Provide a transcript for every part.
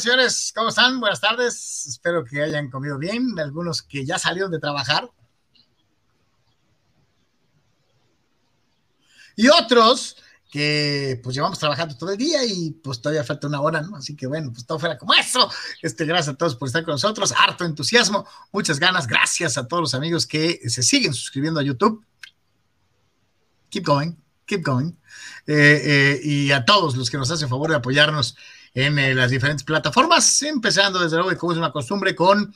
señores. ¿Cómo están? Buenas tardes. Espero que hayan comido bien. Algunos que ya salieron de trabajar. Y otros que pues llevamos trabajando todo el día y pues todavía falta una hora, ¿no? Así que bueno, pues todo fuera como eso. Este, gracias a todos por estar con nosotros. Harto entusiasmo, muchas ganas. Gracias a todos los amigos que se siguen suscribiendo a YouTube. Keep going, keep going. Eh, eh, y a todos los que nos hacen favor de apoyarnos en eh, las diferentes plataformas, empezando desde luego, como es una costumbre, con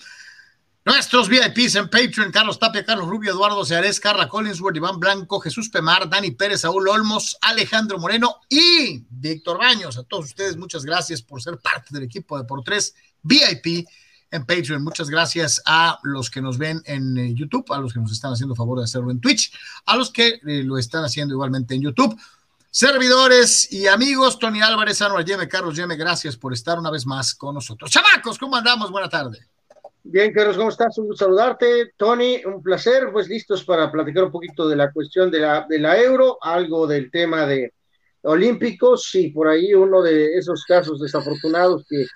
nuestros VIPs en Patreon, Carlos Tapia, Carlos Rubio, Eduardo Seares, Carla Collinsworth, Iván Blanco, Jesús Pemar, Dani Pérez, Saúl Olmos, Alejandro Moreno y Víctor Baños. A todos ustedes, muchas gracias por ser parte del equipo de Por Tres VIP en Patreon. Muchas gracias a los que nos ven en eh, YouTube, a los que nos están haciendo favor de hacerlo en Twitch, a los que eh, lo están haciendo igualmente en YouTube. Servidores y amigos, Tony Álvarez, Anual Yeme, Carlos Yeme, gracias por estar una vez más con nosotros. Chamacos, ¿cómo andamos? Buena tarde. Bien, Carlos, ¿cómo estás? Un saludarte. Tony, un placer. Pues listos para platicar un poquito de la cuestión de la, de la euro, algo del tema de olímpicos y por ahí uno de esos casos desafortunados que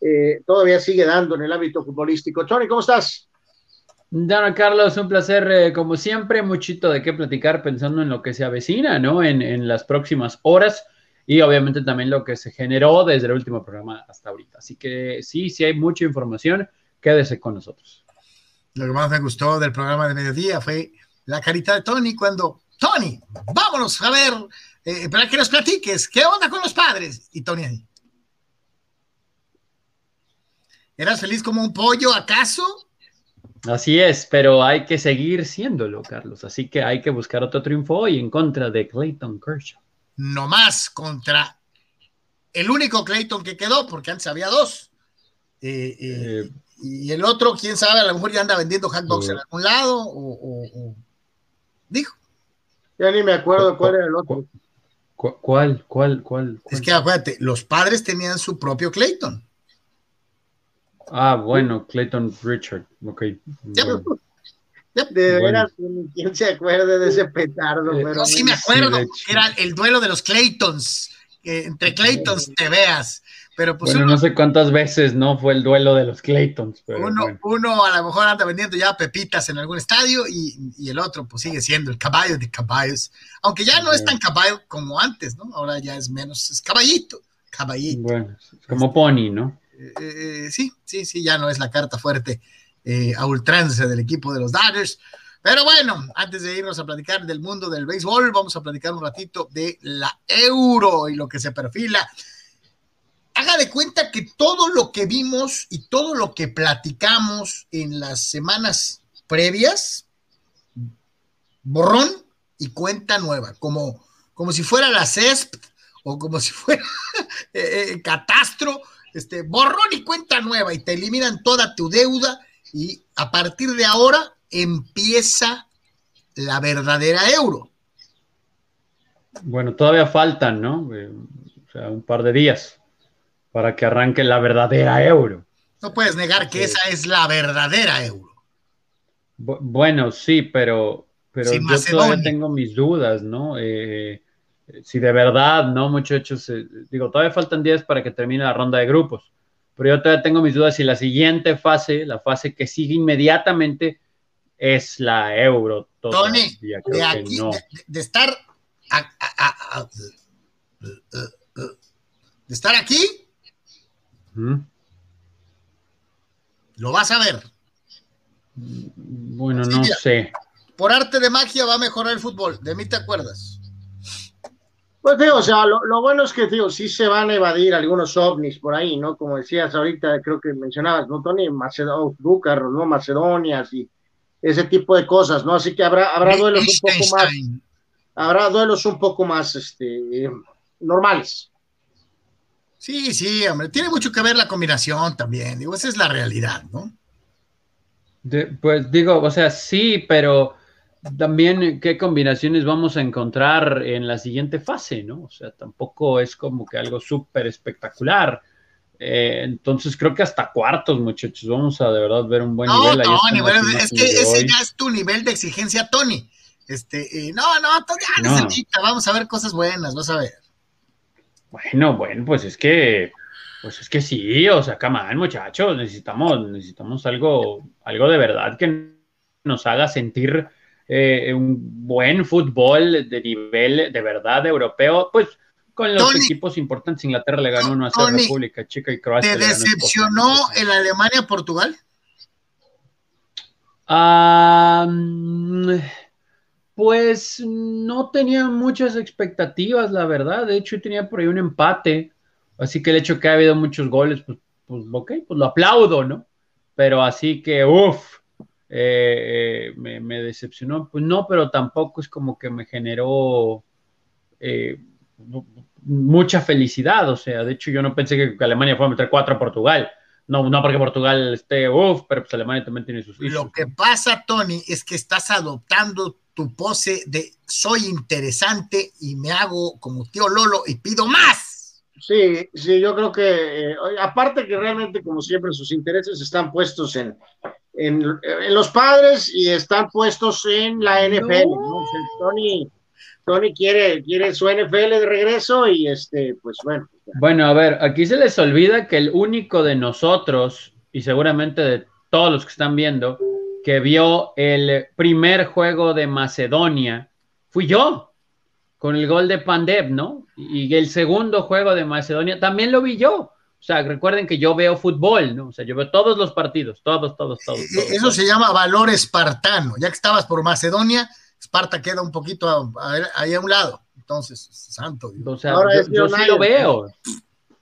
eh, todavía sigue dando en el ámbito futbolístico. Tony, ¿cómo estás? Dana Carlos, un placer, eh, como siempre, muchito de qué platicar pensando en lo que se avecina, ¿no? En, las próximas horas y obviamente también lo que se generó desde el último programa hasta ahorita. Así que sí, sí hay mucha información, quédese con nosotros. Lo que más me gustó del programa de mediodía fue la carita de Tony cuando, Tony, vámonos a ver, eh, para que nos platiques, ¿qué onda con los padres? Y Tony ahí. ¿Eras feliz como un pollo, acaso? Así es, pero hay que seguir siéndolo, Carlos. Así que hay que buscar otro triunfo hoy en contra de Clayton Kershaw. No más contra el único Clayton que quedó, porque antes había dos. Eh, eh, eh, y el otro, quién sabe, a lo mejor ya anda vendiendo hot dogs en algún lado, o, o, o, dijo. Ya ni me acuerdo cuál era el otro. ¿Cuál, cuál, cuál, cuál? Es que acuérdate, los padres tenían su propio Clayton. Ah, bueno, Clayton Richard, ok. Bueno. De veras, bueno. ¿quién se acuerda de ese petardo? Eh, Pero no, sí me acuerdo, sí, era el duelo de los Claytons, que entre Claytons te veas. Pero pues bueno, uno, no sé cuántas veces no fue el duelo de los Claytons. Pero uno, bueno. uno, a lo mejor anda vendiendo ya pepitas en algún estadio y, y, el otro pues sigue siendo el caballo de caballos, aunque ya no es tan caballo como antes, ¿no? Ahora ya es menos, es caballito, caballito. Bueno, es como pony, ¿no? Eh, sí, sí, sí, ya no es la carta fuerte eh, a ultranza del equipo de los Dodgers. Pero bueno, antes de irnos a platicar del mundo del béisbol, vamos a platicar un ratito de la euro y lo que se perfila. Haga de cuenta que todo lo que vimos y todo lo que platicamos en las semanas previas, borrón y cuenta nueva, como, como si fuera la CESP o como si fuera eh, Catastro este, borrón y cuenta nueva y te eliminan toda tu deuda y a partir de ahora empieza la verdadera euro. Bueno, todavía faltan, ¿no? Eh, o sea, un par de días para que arranque la verdadera euro. No puedes negar que esa es la verdadera euro. Bu bueno, sí, pero, pero yo Macedonia. todavía tengo mis dudas, ¿no? Eh, si de verdad, ¿no, muchachos? Eh, digo, todavía faltan días para que termine la ronda de grupos, pero yo todavía tengo mis dudas si la siguiente fase, la fase que sigue inmediatamente, es la euro. Tony, de, aquí, no. de, de, estar a, a, a, de estar aquí, ¿Mm? lo vas a ver. Bueno, no mira, sé. Por arte de magia va a mejorar el fútbol, de mí te acuerdas. Pues tío, o sea, lo, lo, bueno es que, tío, sí se van a evadir algunos ovnis por ahí, ¿no? Como decías ahorita, creo que mencionabas, ¿no, Tony? Macedonia, Búcaros, ¿no? Macedonias y ese tipo de cosas, ¿no? Así que habrá, habrá duelos un poco más, habrá duelos un poco más, este, normales. Sí, sí, hombre, tiene mucho que ver la combinación también, digo, esa es la realidad, ¿no? De, pues digo, o sea, sí, pero también qué combinaciones vamos a encontrar en la siguiente fase, ¿no? O sea, tampoco es como que algo súper espectacular. Eh, entonces creo que hasta cuartos, muchachos, vamos a de verdad ver un buen no, nivel. Ahí Tony, bueno, es que ese ya es tu nivel de exigencia, Tony. Este, eh, no, no, Tony, no. vamos a ver cosas buenas, vas a ver. Bueno, bueno, pues es que Pues es que sí, o sea, camán, muchachos, necesitamos, necesitamos algo, algo de verdad que nos haga sentir eh, un buen fútbol de nivel de verdad europeo, pues con los equipos importantes. Inglaterra le ganó a República Chica y Croacia. ¿Te decepcionó el Alemania-Portugal? pues no tenía muchas expectativas, la verdad. De hecho, tenía por ahí un empate. Así que el hecho que ha habido muchos goles, pues, pues ok, pues lo aplaudo, ¿no? Pero así que, uff, eh, eh, me, decepcionó. Pues no, pero tampoco es como que me generó eh, mucha felicidad. O sea, de hecho, yo no pensé que Alemania fuera a meter cuatro a Portugal. No, no porque Portugal esté uff, pero pues Alemania también tiene sus Lo que pasa, Tony, es que estás adoptando tu pose de soy interesante y me hago como tío Lolo y pido más. Sí, sí, yo creo que, aparte que realmente, como siempre, sus intereses están puestos en, en, los padres y están puestos en la NFL. Tony, Tony quiere, quiere su NFL de regreso y este, pues bueno. Bueno, a ver, aquí se les olvida que el único de nosotros, y seguramente de todos los que están viendo, que vio el primer juego de Macedonia, fui yo, con el gol de Pandev, ¿no? Y el segundo juego de Macedonia también lo vi yo. O sea, recuerden que yo veo fútbol, ¿no? O sea, yo veo todos los partidos, todos, todos, todos. Eso se llama valor espartano. Ya que estabas por Macedonia, Esparta queda un poquito ahí a un lado. Entonces, santo Dios. O sea, yo, sí lo veo.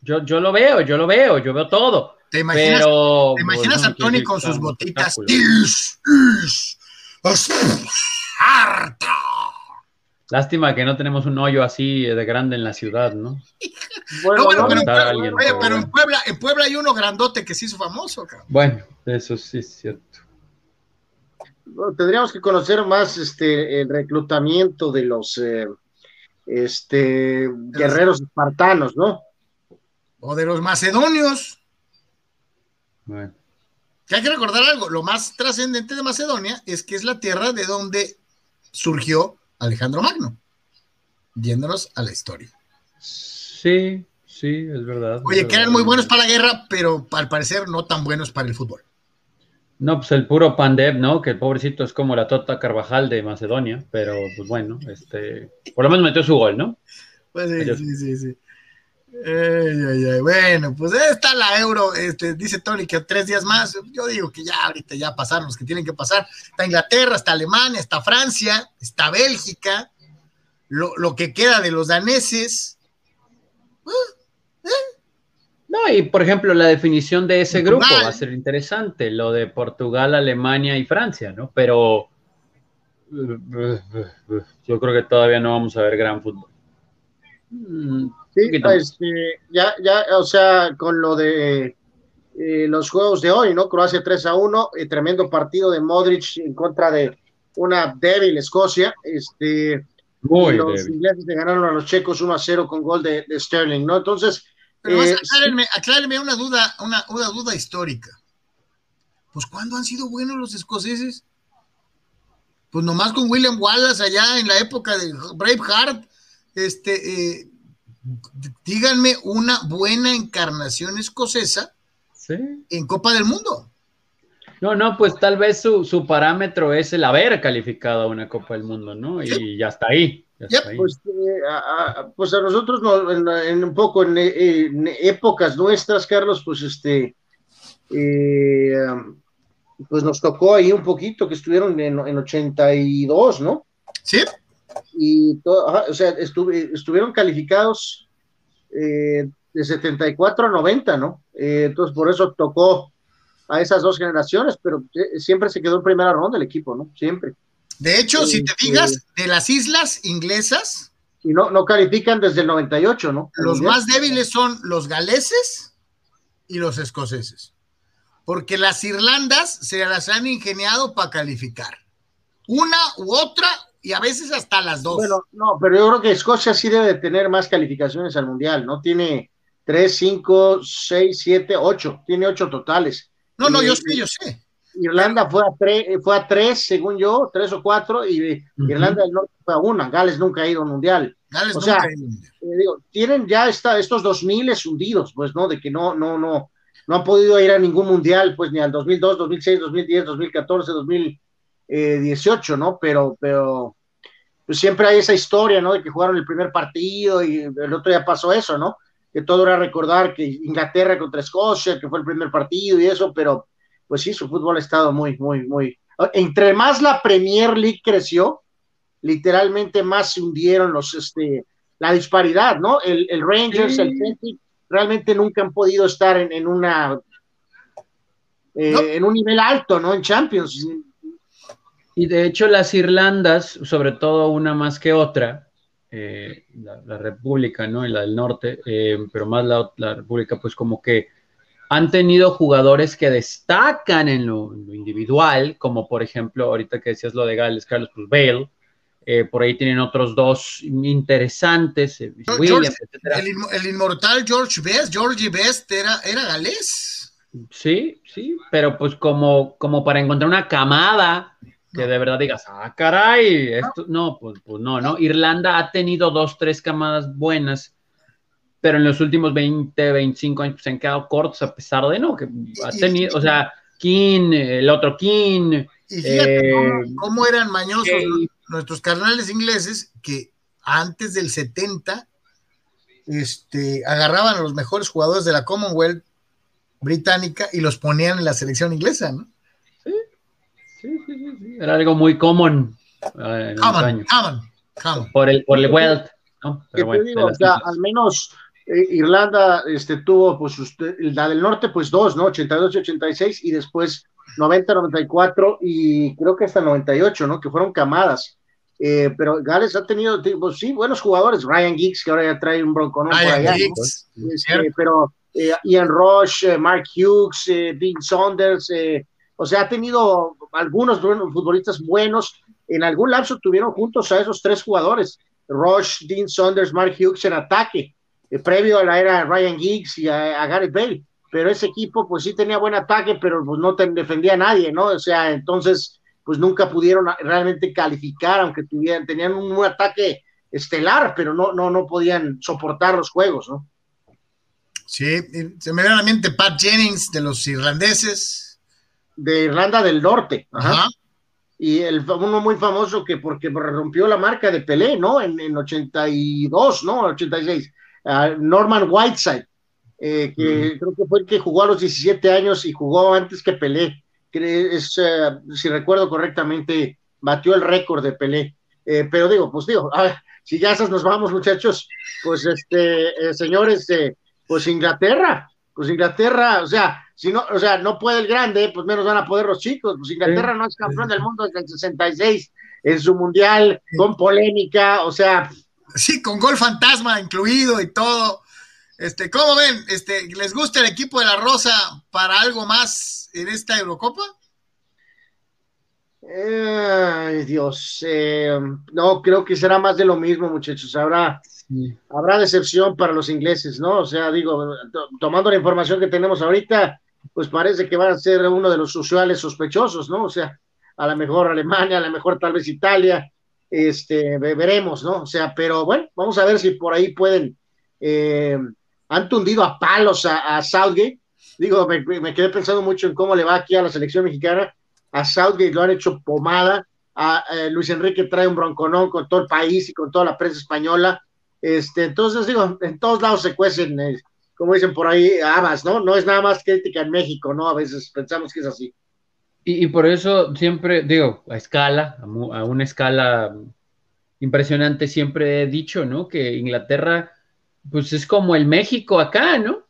Yo, yo lo veo, yo lo veo, yo veo todo. ¿Te imaginas, pero, ¿te imaginas a Tony con sus botitas? ¡Harta! Lástima que no tenemos un hoyo así de grande en la ciudad, ¿no? Bueno, pero, en Puebla, en Puebla hay uno grandote que se hizo famoso, Bueno, eso sí es cierto. tendríamos que conocer más este el reclutamiento de los eh, este guerreros espartanos, ¿no? O de los macedonios. Bueno. Que hay que recordar algo, lo más trascendente de Macedonia es que es la tierra de donde surgió Alejandro Magno, yéndonos a la historia. Sí, sí, es verdad. Oye, que eran muy buenos para la guerra, pero al parecer no tan buenos para el fútbol. No, pues el puro Pandev, ¿no? Que el pobrecito es como la Tota Carvajal de Macedonia, pero pues bueno, este, por lo menos metió su gol, ¿no? Pues sí, sí, sí, sí. Bueno, pues está la euro, este, dice Tony que tres días más, yo digo que ya ahorita ya pasaron los que tienen que pasar, está Inglaterra, está Alemania, está Francia, está Bélgica, lo, que queda de los daneses. ¿eh? No, y por ejemplo, la definición de ese grupo va a ser interesante, lo de Portugal, Alemania y Francia, ¿no? Pero yo creo que todavía no vamos a ver gran fútbol. Sí, este, ya, ya, o sea, con lo de eh, los juegos de hoy, ¿no? Croacia 3 a 1, eh, tremendo partido de Modric en contra de una débil Escocia. Este, los ingleses le ganaron a los checos 1 a 0 con gol de, Sterling, ¿no? Entonces. Pero eh, aclárenme, una duda, una, una duda histórica. Pues, ¿cuándo han sido buenos los escoceses? Pues nomás con William Wallace allá en la época de Braveheart, este, eh, díganme una buena encarnación escocesa en Copa del Mundo. No, no, pues tal vez su, parámetro es el haber calificado a una Copa del Mundo, ¿no? Y ya está ahí. Pues, eh, a, pues, a, nosotros en, un poco en, épocas nuestras, Carlos, pues este, eh, pues nos tocó ahí un poquito que estuvieron en, en 82, ¿no? Sí y todo, o sea, estuvieron calificados eh, de 74 a 90, ¿no? Eh, entonces, por eso tocó a esas dos generaciones, pero eh, siempre se quedó en primera ronda el equipo, ¿no? Siempre. De hecho, si te digas, de las islas inglesas. Y no, no califican desde el 98, ¿no? Los más débiles son los galeses y los escoceses. Porque las Irlandas se las han ingeniado para calificar. Una u otra y a veces hasta las dos. Bueno, no, pero yo creo que Escocia sí debe tener más calificaciones al Mundial, ¿no? Tiene tres, cinco, seis, siete, ocho, tiene ocho totales. No, no, yo sé, yo sé. Irlanda fue a tres, fue a tres, según yo, tres o cuatro, y Irlanda del Norte fue a una. Gales nunca ha ido al Mundial. o sea, eh, digo, tienen ya esta, estos 2000 hundidos, pues, ¿no? De que no, no, no, no han podido ir a ningún mundial, pues, ni al 2002, 2006, 2010, 2014, 2018, ¿no? Pero, pero, pues siempre hay esa historia, ¿no? De que jugaron el primer partido y el otro día pasó eso, ¿no? Que todo era recordar que Inglaterra contra Escocia, que fue el primer partido y eso, pero, pues sí, su fútbol ha estado muy, muy, muy. Entre más la Premier League creció, literalmente más se hundieron los, este, la disparidad, ¿no? El, Rangers, el Celtic, realmente nunca han podido estar en, una, eh, en un nivel alto, ¿no? En Champions. Y de hecho las Irlandas, sobre todo una más que otra, eh, la, República, ¿no? Y la del norte, eh, pero más la, la, República, pues como que han tenido jugadores que destacan en lo, en lo, individual, como por ejemplo, ahorita que decías lo de Gales, Carlos, pues Bale, eh, por ahí tienen otros dos interesantes, eh, el, inmortal George Best, George Best era, era galés. Sí, sí, pero pues como, como para encontrar una camada que de verdad digas, ah, caray, esto, no, pues, pues, no, no. Irlanda ha tenido dos, tres camadas buenas, pero en los últimos 20, 25 años pues, se han quedado cortos a pesar de no, que ha tenido, o sea, King, el otro King. Y fíjate cómo, eh, eran mañosos nuestros carnales ingleses que antes del 70 este, agarraban a los mejores jugadores de la Commonwealth británica y los ponían en la selección inglesa, ¿no? Era algo muy común. Eh, common, common, common. Por el, por el wealth, ¿no? Pero digo, o sea, al menos eh, Irlanda este, tuvo, pues, usted, la del norte, pues dos, ¿no? 82 y 86, y después 90, 94 y creo que hasta 98, ¿no? Que fueron camadas. Eh, pero Gales ha tenido, pues, sí, buenos jugadores. Ryan Giggs, que ahora ya trae un bronco por allá. Este, pero eh, Ian Rush, eh, Mark Hughes, Dean Saunders, o sea, ha tenido algunos futbolistas buenos. En algún lapso tuvieron juntos a esos tres jugadores: Rush, Dean Saunders, Mark Hughes en ataque, previo a la era Ryan Giggs y a, Gareth Bale pero ese equipo pues sí tenía buen ataque, pero pues no defendía a nadie, ¿no? O sea, entonces pues nunca pudieron realmente calificar, aunque tuvieran, tenían un, ataque estelar, pero no, no, no podían soportar los juegos, ¿no? Sí, se me a mente Pat Jennings de los irlandeses. De Irlanda del Norte, ajá. Y el, uno muy famoso que porque rompió la marca de Pelé, ¿no? En, en 82, ¿no? 86. Uh, Norman Whiteside eh, que creo que fue el que jugó a los 17 años y jugó antes que Pelé. Es, eh, si recuerdo correctamente, batió el récord de Pelé. Eh, pero digo, pues digo, si ya esas nos vamos, muchachos, pues este, señores, pues Inglaterra, pues Inglaterra, o sea, si no, o sea, no puede el grande, pues menos van a poder los chicos. Pues Inglaterra no es campeón del mundo desde el 66 en su mundial, con polémica, o sea. Sí, con gol fantasma incluido y todo. Este, ¿cómo ven? Este, ¿les gusta el equipo de la Rosa para algo más en esta Eurocopa? Ay, Dios, eh, no, creo que será más de lo mismo, muchachos. Habrá, habrá decepción para los ingleses, ¿no? O sea, digo, tomando la información que tenemos ahorita, pues parece que van a ser uno de los usuales sospechosos, ¿no? O sea, a lo mejor Alemania, a lo mejor tal vez Italia, este, veremos, ¿no? O sea, pero bueno, vamos a ver si por ahí pueden eh, han tundido a palos a, Southgate. Digo, me, quedé pensando mucho en cómo le va aquí a la selección mexicana. A Southgate lo han hecho pomada. A, eh, Luis Enrique trae un bronconón con todo el país y con toda la prensa española. Este, entonces, digo, en todos lados se cuecen, eh, como dicen por ahí, habas, ¿no? No es nada más crítica en México, ¿no? A veces pensamos que es así. Y, por eso siempre, digo, a escala, a una escala impresionante, siempre he dicho, ¿no? Que Inglaterra pues es como el México acá, ¿no?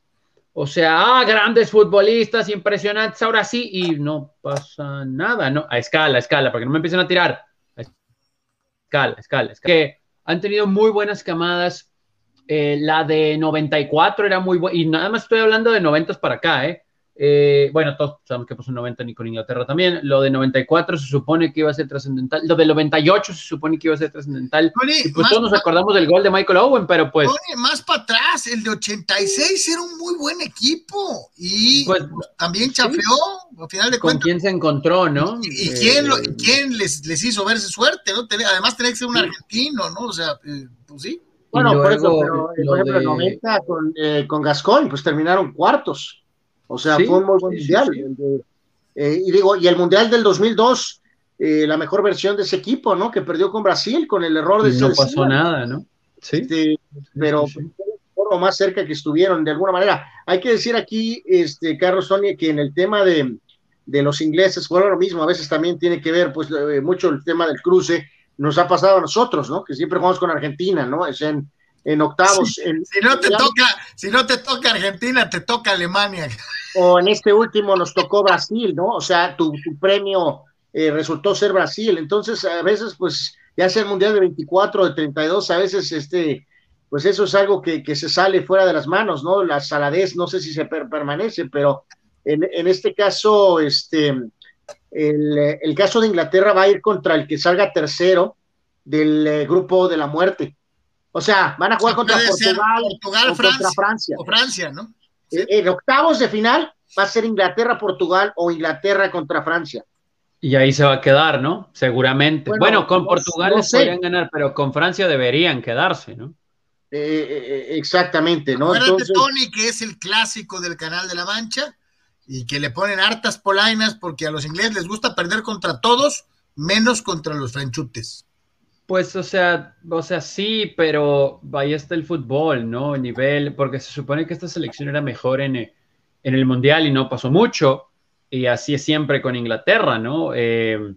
O sea, ah, grandes futbolistas, impresionantes, ahora sí, y no pasa nada, ¿no? A escala, a escala, para que no me empiecen a tirar. A escala, a escala, escala. Que han tenido muy buenas camadas. Eh, la de 94 era muy buena, y nada más estoy hablando de 90 para acá, ¿eh? Eh, bueno, todos sabemos que pasó en 90 ni con Inglaterra también. Lo de 94 se supone que iba a ser trascendental. Lo de 98 se supone que iba a ser trascendental. y pues todos nos acordamos del gol de Michael Owen, pero pues. más para atrás, el de 86 era un muy buen equipo. Y pues, también chafeó, al final de cuentas. Con quién se encontró, ¿no? ¿Y, quién, quién les, les, hizo verse suerte, ¿no? Además, tenía que ser un argentino, ¿no? O sea, eh, pues sí. Bueno, por eso, pero, por ejemplo, 90 con, eh, con Gascoigne, pues terminaron cuartos. O sea, fue un muy buen mundial. Eh, y digo, y el mundial del 2002, eh, la mejor versión de ese equipo, ¿no? Que perdió con Brasil con el error de. No pasó nada, ¿no? Sí. Este, pero por lo más cerca que estuvieron, de alguna manera. Hay que decir aquí, este, Carlos Sonia, que en el tema de, de los ingleses, bueno, lo mismo, a veces también tiene que ver, pues, eh, mucho el tema del cruce, nos ha pasado a nosotros, ¿no? Que siempre jugamos con Argentina, ¿no? Es en, en octavos. si no te toca, si no te toca Argentina, te toca Alemania. O en este último nos tocó Brasil, ¿no? O sea, tu, premio eh, resultó ser Brasil. Entonces, a veces, pues, ya sea el Mundial de 24, de 32, a veces, este, pues eso es algo que, se sale fuera de las manos, ¿no? La saladez, no sé si se permanece, pero en, en, este caso, este, el, el, caso de Inglaterra va a ir contra el que salga tercero del eh, grupo de la muerte. O sea, van a jugar contra Portugal, o contra Francia. O Francia, ¿no? Eh, en octavos de final va a ser Inglaterra-Portugal o Inglaterra contra Francia. Y ahí se va a quedar, ¿no? Seguramente. Bueno, con Portugal les podrían ganar, pero con Francia deberían quedarse, ¿no? Eh, exactamente, ¿no? Acuérdate, Tony, que es el clásico del Canal de la Mancha y que le ponen hartas polainas porque a los ingleses les gusta perder contra todos, menos contra los franchutes. Pues, o sea, o sea, sí, pero ahí está el fútbol, ¿no? El nivel, porque se supone que esta selección era mejor en, en el Mundial y no pasó mucho, y así es siempre con Inglaterra, ¿no? Eh,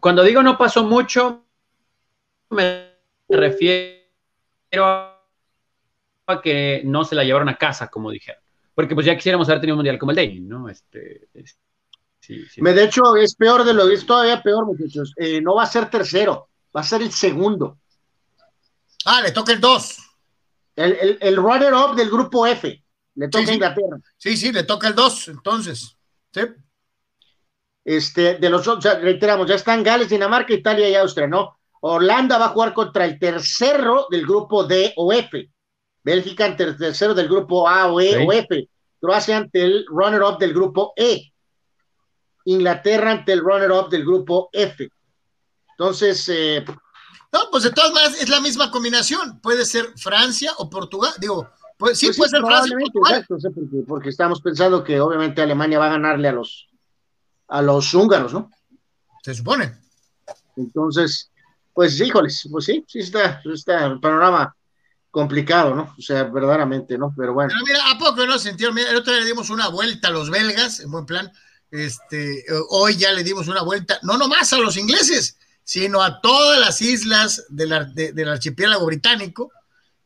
cuando digo no pasó mucho, me refiero a que no se la llevaron a casa, como dijeron. Porque pues ya quisiéramos haber tenido un mundial como el de ¿no? Este, sí, sí. De hecho, es peor de lo que es todavía peor, muchachos. Eh, no va a ser tercero va a ser el segundo. Ah, le toca el 2. El, el, runner-up del grupo F. Le toca a Inglaterra. Sí, sí, le toca el 2, entonces. Sí. Este, de los o sea, reiteramos, ya están Gales, Dinamarca, Italia y Austria, ¿no? Holanda va a jugar contra el tercero del grupo D o F. Bélgica ante el tercero del grupo A o E o F. Croacia ante el runner-up del grupo E. Inglaterra ante el runner-up del grupo F. Entonces, eh, no, pues de todas maneras es la misma combinación. Puede ser Francia o Portugal. Digo, pues, sí, puede ser Francia. Exacto, porque, porque, estamos pensando que obviamente Alemania va a ganarle a los a los húngaros, ¿no? Se supone. Entonces, pues híjoles, pues sí, sí está, está el panorama complicado, ¿no? O sea, verdaderamente, ¿no? Pero bueno. Pero mira, ¿a poco no sintieron? Mira, el otro día le dimos una vuelta a los belgas, en buen plan. Este, hoy ya le dimos una vuelta, no nomás a los ingleses, sino a todas las islas del archipiélago británico,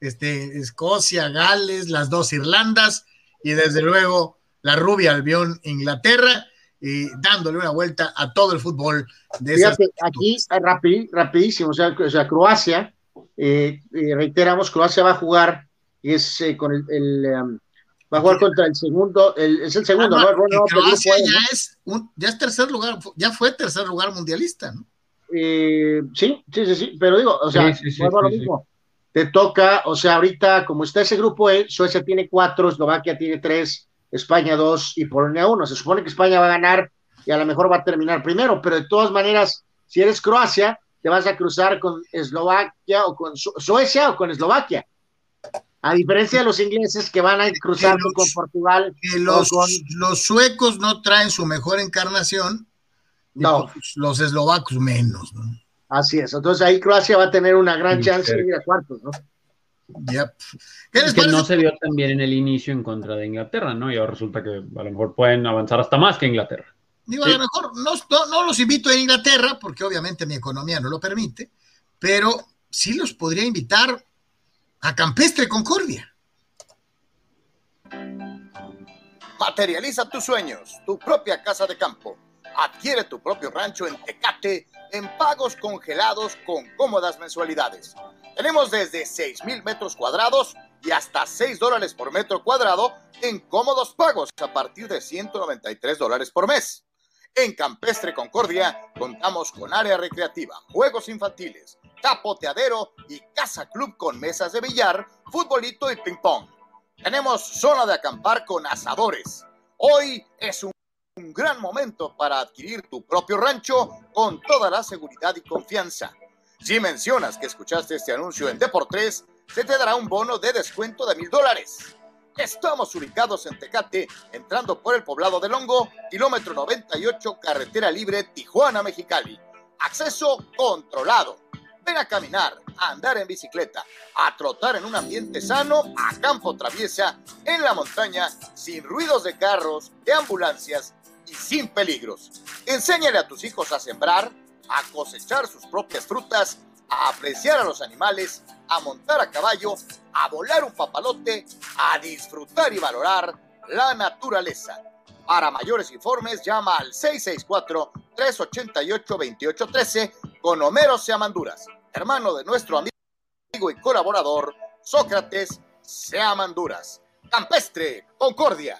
este, Escocia, Gales, las dos Irlandas y desde luego la rubia Albión Inglaterra, y dándole una vuelta a todo el fútbol de Fíjate, aquí rapidísimo, o sea, Croacia, eh, eh, reiteramos, Croacia va a jugar es eh, con el, um, va a jugar contra el segundo, es el segundo, ¿no? Croacia ya es ya es tercer lugar, ya fue tercer lugar mundialista, ¿no? Eh, sí, sí, sí, sí, pero digo, o sea, lo mismo. Te toca, o sea, ahorita, como está ese grupo E, Suecia tiene cuatro, Eslovaquia tiene tres, España dos y Polonia uno. Se supone que España va a ganar y a lo mejor va a terminar primero, pero de todas maneras, si eres Croacia, te vas a cruzar con Eslovaquia o con Suecia o con Eslovaquia. A diferencia de los ingleses que van a cruzar con Portugal. los, los suecos no traen su mejor encarnación no. Pues, los eslovacos menos, ¿no? Así es. Entonces ahí Croacia va a tener una gran chance de ir a cuartos, ¿no? Yep. que no se vio también en el inicio en contra de Inglaterra, ¿no? Y ahora resulta que a lo mejor pueden avanzar hasta más que Inglaterra. Digo, a lo mejor no, no, los invito a Inglaterra, porque obviamente mi economía no lo permite, pero sí los podría invitar a Campestre Concordia. Materializa tus sueños, tu propia casa de campo Adquiere tu propio rancho en Tecate en pagos congelados con cómodas mensualidades. Tenemos desde 6 mil metros cuadrados y hasta 6 dólares por metro cuadrado en cómodos pagos a partir de 193 dólares por mes. En Campestre Concordia contamos con área recreativa, juegos infantiles, capoteadero y casa club con mesas de billar, futbolito y ping pong. Tenemos zona de acampar con asadores. Hoy es un gran momento para adquirir tu propio rancho con toda la seguridad y confianza. Si mencionas que escuchaste este anuncio en Deportes, se te dará un bono de descuento de mil dólares. Estamos ubicados en Tecate, entrando por el poblado de Longo, kilómetro 98, carretera libre Tijuana-Mexicali. Acceso controlado. Ven a caminar, a andar en bicicleta, a trotar en un ambiente sano, a campo traviesa, en la montaña, sin ruidos de carros, de ambulancias y sin peligros. Enséñale a tus hijos a sembrar, a cosechar sus propias frutas, a apreciar a los animales, a montar a caballo, a volar un papalote, a disfrutar y valorar la naturaleza. Para mayores informes, llama al 664-388-2813 con Homero Seamanduras, hermano de nuestro amigo y colaborador Sócrates Seamanduras. Campestre, Concordia.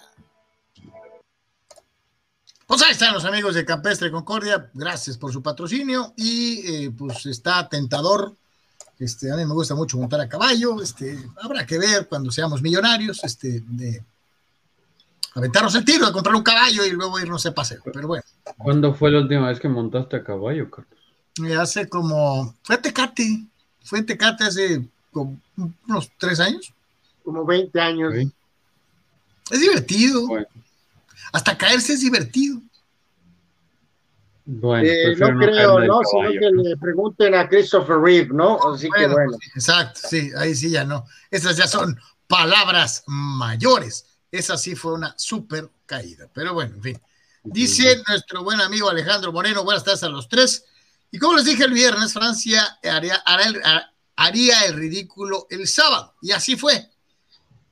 Pues ahí están los amigos de Campestre Concordia, gracias por su patrocinio y eh, pues está tentador. Este, a mí me gusta mucho montar a caballo, este, habrá que ver cuando seamos millonarios, este, de aventarnos el tiro, de comprar un caballo y luego irnos a paseo, pero bueno. ¿Cuándo fue la última vez que montaste a caballo, Carlos? hace como, fue Tecate, fue Tecate hace como unos tres años. Como 20 años. Es divertido. Hasta caerse es divertido. Bueno, eh, no creo, ¿no? Sino que le pregunten a Christopher Reeve, ¿no? Así que bueno. Exacto, sí, ahí sí ya no. Esas ya son palabras mayores. Esa sí fue una súper caída. Pero bueno, en fin. Dice nuestro buen amigo Alejandro Moreno, buenas tardes a los tres. Y como les dije el viernes, Francia haría, haría el ridículo el sábado. Y así fue.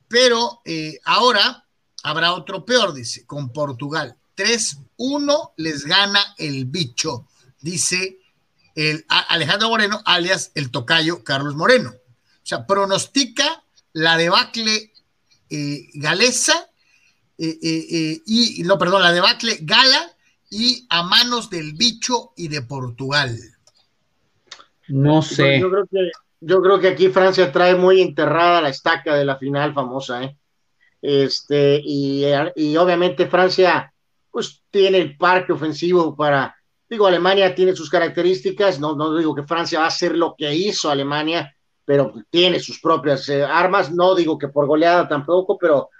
Pero eh, ahora habrá otro peor, dice, con Portugal. 3-1 les gana el bicho, dice el Alejandro Moreno, alias el tocayo Carlos Moreno. O sea, pronostica la debacle eh, galesa eh, y, no, perdón, la debacle gala y a manos del bicho y de Portugal? No sé. Yo creo que, yo creo que aquí Francia trae muy enterrada la estaca de la final famosa, ¿eh? Este, y, y obviamente Francia, pues tiene el parque ofensivo para, digo, Alemania tiene sus características, no, no digo que Francia va a hacer lo que hizo Alemania, pero tiene sus propias eh, armas, no digo que por goleada tampoco, pero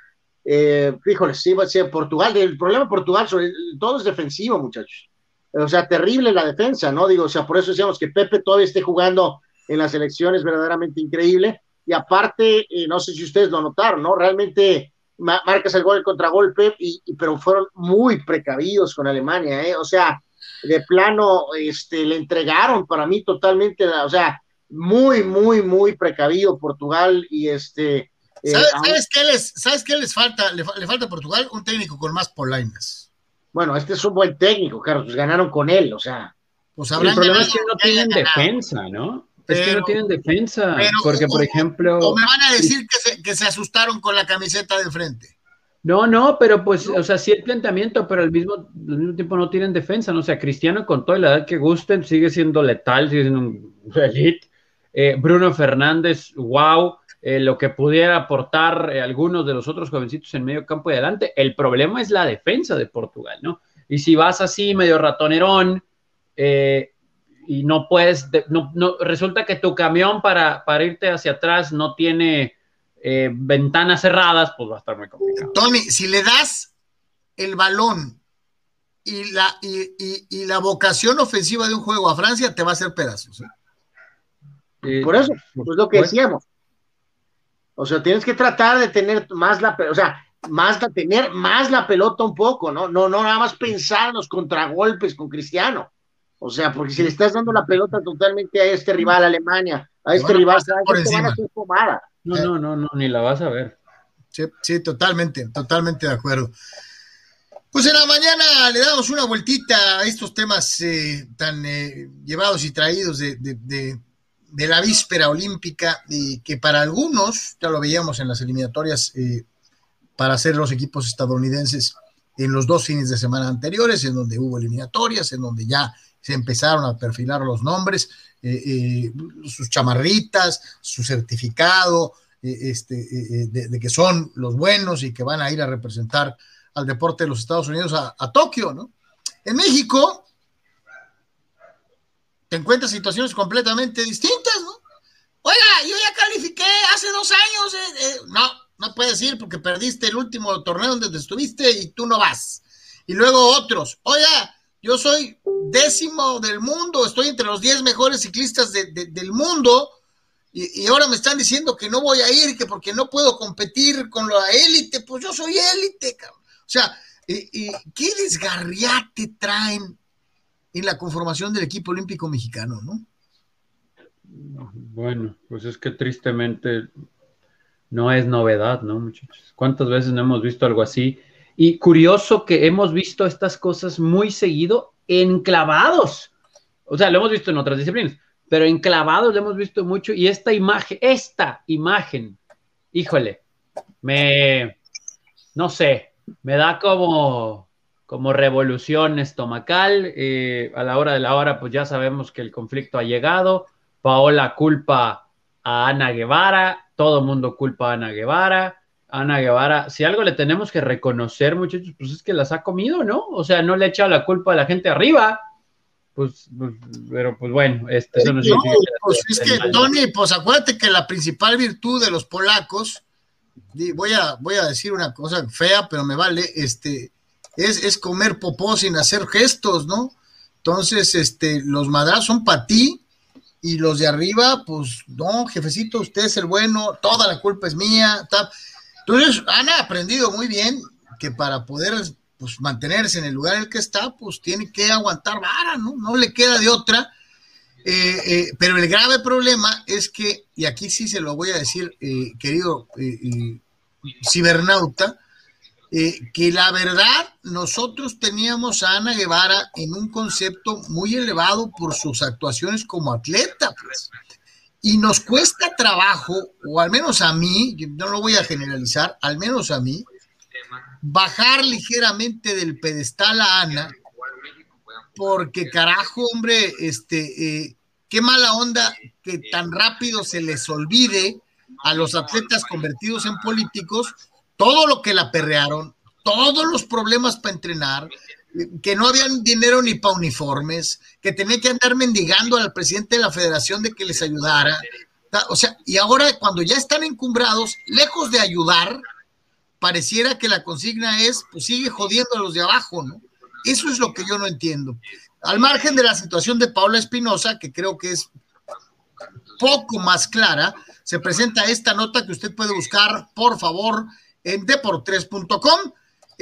eh, sí, Portugal. El problema de Portugal sobre todo es defensivo, muchachos. O sea, terrible la defensa, ¿no? Digo, o sea, por eso decíamos que Pepe todavía esté jugando en las elecciones, verdaderamente increíble. Y aparte, eh, no sé si ustedes lo notaron, ¿no? Realmente marcas el gol, el contragolpe, y, pero fueron muy precavidos con Alemania, ¿eh? O sea, de plano, este, le entregaron para mí totalmente, o sea, muy, muy, muy precavido Portugal y este, eh, ¿Sabes, qué les, ¿Sabes qué les falta? Le, falta a Portugal un técnico con más polainas. Bueno, este es un buen técnico, Carlos, pues ganaron con él, o sea. Pues el problema es que no tienen defensa, ¿no? Es que no tienen defensa, porque por ejemplo... O me van a decir que se, que se asustaron con la camiseta de frente. No, no, pero pues, o sea, sí el planteamiento, pero al mismo, al mismo tiempo no tienen defensa, ¿no? O sea, Cristiano con toda la edad que gusten sigue siendo letal, sigue siendo un elite. Eh, Bruno Fernández, wow. Eh, lo que pudiera aportar eh, algunos de los otros jovencitos en medio campo y adelante. El problema es la defensa de Portugal, ¿no? Y si vas así medio ratonerón eh, y no puedes, no, resulta que tu camión para, para irte hacia atrás no tiene ventanas cerradas, pues va a estar muy complicado. Tony, si le das el balón y la, y, la vocación ofensiva de un juego a Francia, te va a hacer pedazos. Por eso, pues lo que decíamos o sea, tienes que tratar de tener más la, o sea, más la, tener más la pelota un poco, ¿no? No, no nada más pensar en los contragolpes con Cristiano. O sea, porque si le estás dando la pelota totalmente a este rival Alemania, a este rival, te van a hacer pomada. No, no, no, no, ni la vas a ver. Sí, sí, totalmente, totalmente de acuerdo. Pues en la mañana le damos una vueltita a estos temas eh, tan eh, llevados y traídos de, de la víspera olímpica, y que para algunos, ya lo veíamos en las eliminatorias eh, para hacer los equipos estadounidenses en los dos fines de semana anteriores, en donde hubo eliminatorias, en donde ya se empezaron a perfilar los nombres, eh, eh, sus chamarritas, su certificado, este, de, que son los buenos y que van a ir a representar al deporte de los Estados Unidos a, Tokio, ¿no? En México, te encuentras situaciones completamente distintas, ¿no? Oiga, yo ya califiqué hace dos años. Eh, eh". no, no puedes ir porque perdiste el último torneo donde estuviste y tú no vas. Y luego otros. Oiga, yo soy décimo del mundo, estoy entre los diez mejores ciclistas del mundo. Y, ahora me están diciendo que no voy a ir, que porque no puedo competir con la élite, pues yo soy élite, O sea, ¿qué desgarriate traen en la conformación del equipo olímpico mexicano, no? Bueno, pues es que tristemente no es novedad, ¿no, muchachos? ¿Cuántas veces no hemos visto algo así? Y curioso que hemos visto estas cosas muy seguido enclavados. O sea, lo hemos visto en otras disciplinas, pero enclavados lo hemos visto mucho. Y esta imagen, esta imagen, híjole, me, no sé, me da como, como revolución estomacal. Eh, a la hora de la hora, pues ya sabemos que el conflicto ha llegado. Paola culpa a Ana Guevara, todo el mundo culpa a Ana Guevara. Ana Guevara, si algo le tenemos que reconocer, muchachos, pues es que las ha comido, ¿no? O sea, no le ha echado la culpa a la gente arriba. Pues, pues pero pues bueno, este, eso no, pues es que, Tony, pues acuérdate que la principal virtud de los polacos, voy a, voy a decir una cosa fea, pero me vale, este, es, es comer popó sin hacer gestos, ¿no? Entonces, este, los madrazos son para ti, y los de arriba, pues no, jefecito, usted es el bueno, toda la culpa es mía. Entonces, han aprendido muy bien que para poder pues, mantenerse en el lugar en el que está, pues tiene que aguantar vara, ¿no? No le queda de otra. Eh, eh, pero el grave problema es que, y aquí sí se lo voy a decir, eh, querido cibernauta, eh, que la verdad nosotros teníamos a Ana Guevara en un concepto muy elevado por sus actuaciones como atleta, pues. Y nos cuesta trabajo, o al menos a mí, no lo voy a generalizar, al menos a mí, bajar ligeramente del pedestal a Ana, porque carajo, hombre, este, eh, qué mala onda que tan rápido se les olvide a los atletas convertidos en políticos todo lo que la perrearon, todos los problemas para entrenar, que no habían dinero ni para uniformes, que tenía que andar mendigando al presidente de la federación de que les ayudara. O sea, y ahora cuando ya están encumbrados, lejos de ayudar, pareciera que la consigna es, pues sigue jodiendo a los de abajo, ¿no? Eso es lo que yo no entiendo. Al margen de la situación de Paula Espinosa, que creo que es poco más clara, se presenta esta nota que usted puede buscar, por favor, en deportres.com,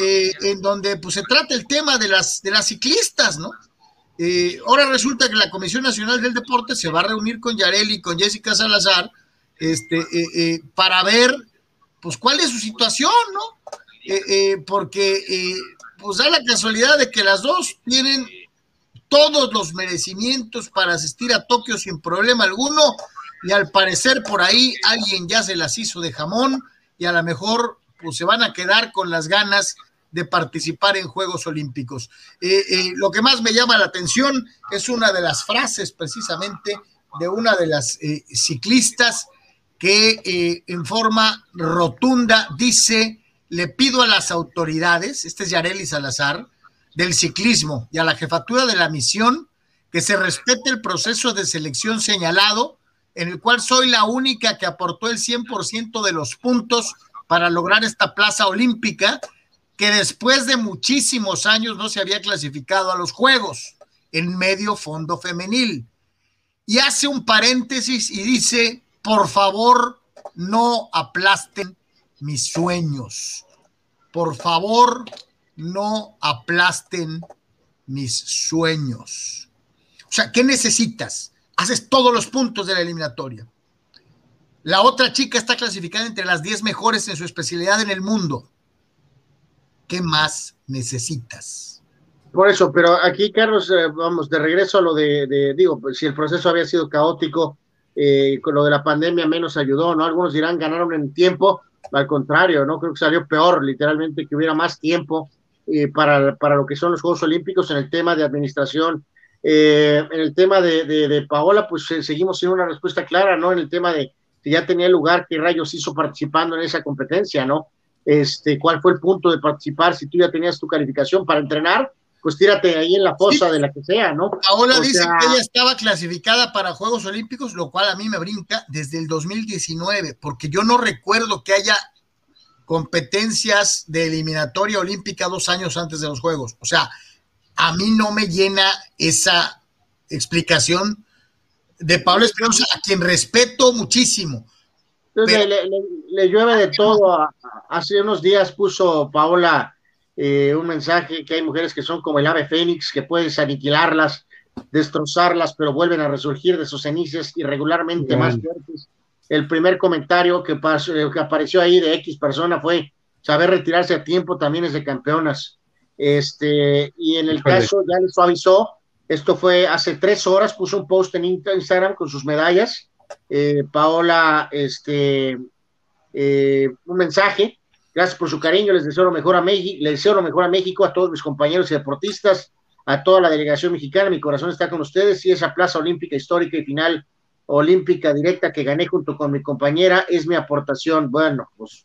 eh, en donde pues se trata el tema de las, de las ciclistas, ¿no? Eh, ahora resulta que la Comisión Nacional del Deporte se va a reunir con Yareli y con Jessica Salazar este, eh, para ver pues cuál es su situación, ¿no? porque pues da la casualidad de que las dos tienen todos los merecimientos para asistir a Tokio sin problema alguno y al parecer por ahí alguien ya se las hizo de jamón y a lo mejor pues se van a quedar con las ganas de participar en Juegos Olímpicos. Eh, eh, lo que más me llama la atención es una de las frases precisamente de una de las eh, ciclistas que en forma rotunda dice, le pido a las autoridades, este es Yareli Salazar, del ciclismo y a la jefatura de la misión que se respete el proceso de selección señalado, en el cual soy la única que aportó el 100% de los puntos para lograr esta plaza olímpica que después de muchísimos años no se había clasificado a los Juegos en medio fondo femenil. Y hace un paréntesis y dice, por favor, no aplasten mis sueños. Por favor, no aplasten mis sueños. O sea, ¿qué necesitas? Haces todos los puntos de la eliminatoria. La otra chica está clasificada entre las 10 mejores en su especialidad en el mundo. ¿Qué más necesitas? Por eso, pero aquí, Carlos, eh, vamos, de regreso a lo de, digo, pues, si el proceso había sido caótico, eh, con lo de la pandemia menos ayudó, ¿no? Algunos dirán ganaron en tiempo, al contrario, ¿no? Creo que salió peor, literalmente, que hubiera más tiempo eh, para, para lo que son los Juegos Olímpicos en el tema de administración. en el tema de, de Paola, pues seguimos sin una respuesta clara, ¿no? En el tema de que ya tenía lugar, qué rayos hizo participando en esa competencia, ¿no? Este, ¿Cuál fue el punto de participar si tú ya tenías tu calificación para entrenar? pues tírate ahí en la fosa de la que sea, ¿no? Paola dice que ella estaba clasificada para Juegos Olímpicos, lo cual a mí me brinca desde el 2019, porque yo no recuerdo que haya competencias de eliminatoria olímpica dos años antes de los Juegos. O sea, a mí no me llena esa explicación de Pablo Espinosa, a quien respeto muchísimo. Le, llueve de todo. Hace unos días puso Paola eh, un mensaje que hay mujeres que son como el ave fénix, que puedes aniquilarlas, destrozarlas, pero vuelven a resurgir de sus cenizas irregularmente más fuertes. El primer comentario que, que apareció ahí de X persona fue saber retirarse a tiempo también es de campeonas. Este, y en el caso, ya les suavizó, esto fue hace tres horas, puso un post en Instagram con sus medallas. Eh, Paola, este, eh, un mensaje. Gracias por su cariño, les deseo lo mejor a México, les deseo lo mejor a México, a todos mis compañeros y deportistas, a toda la delegación mexicana. Mi corazón está con ustedes y esa plaza olímpica histórica y final olímpica directa que gané junto con mi compañera es mi aportación. Bueno, pues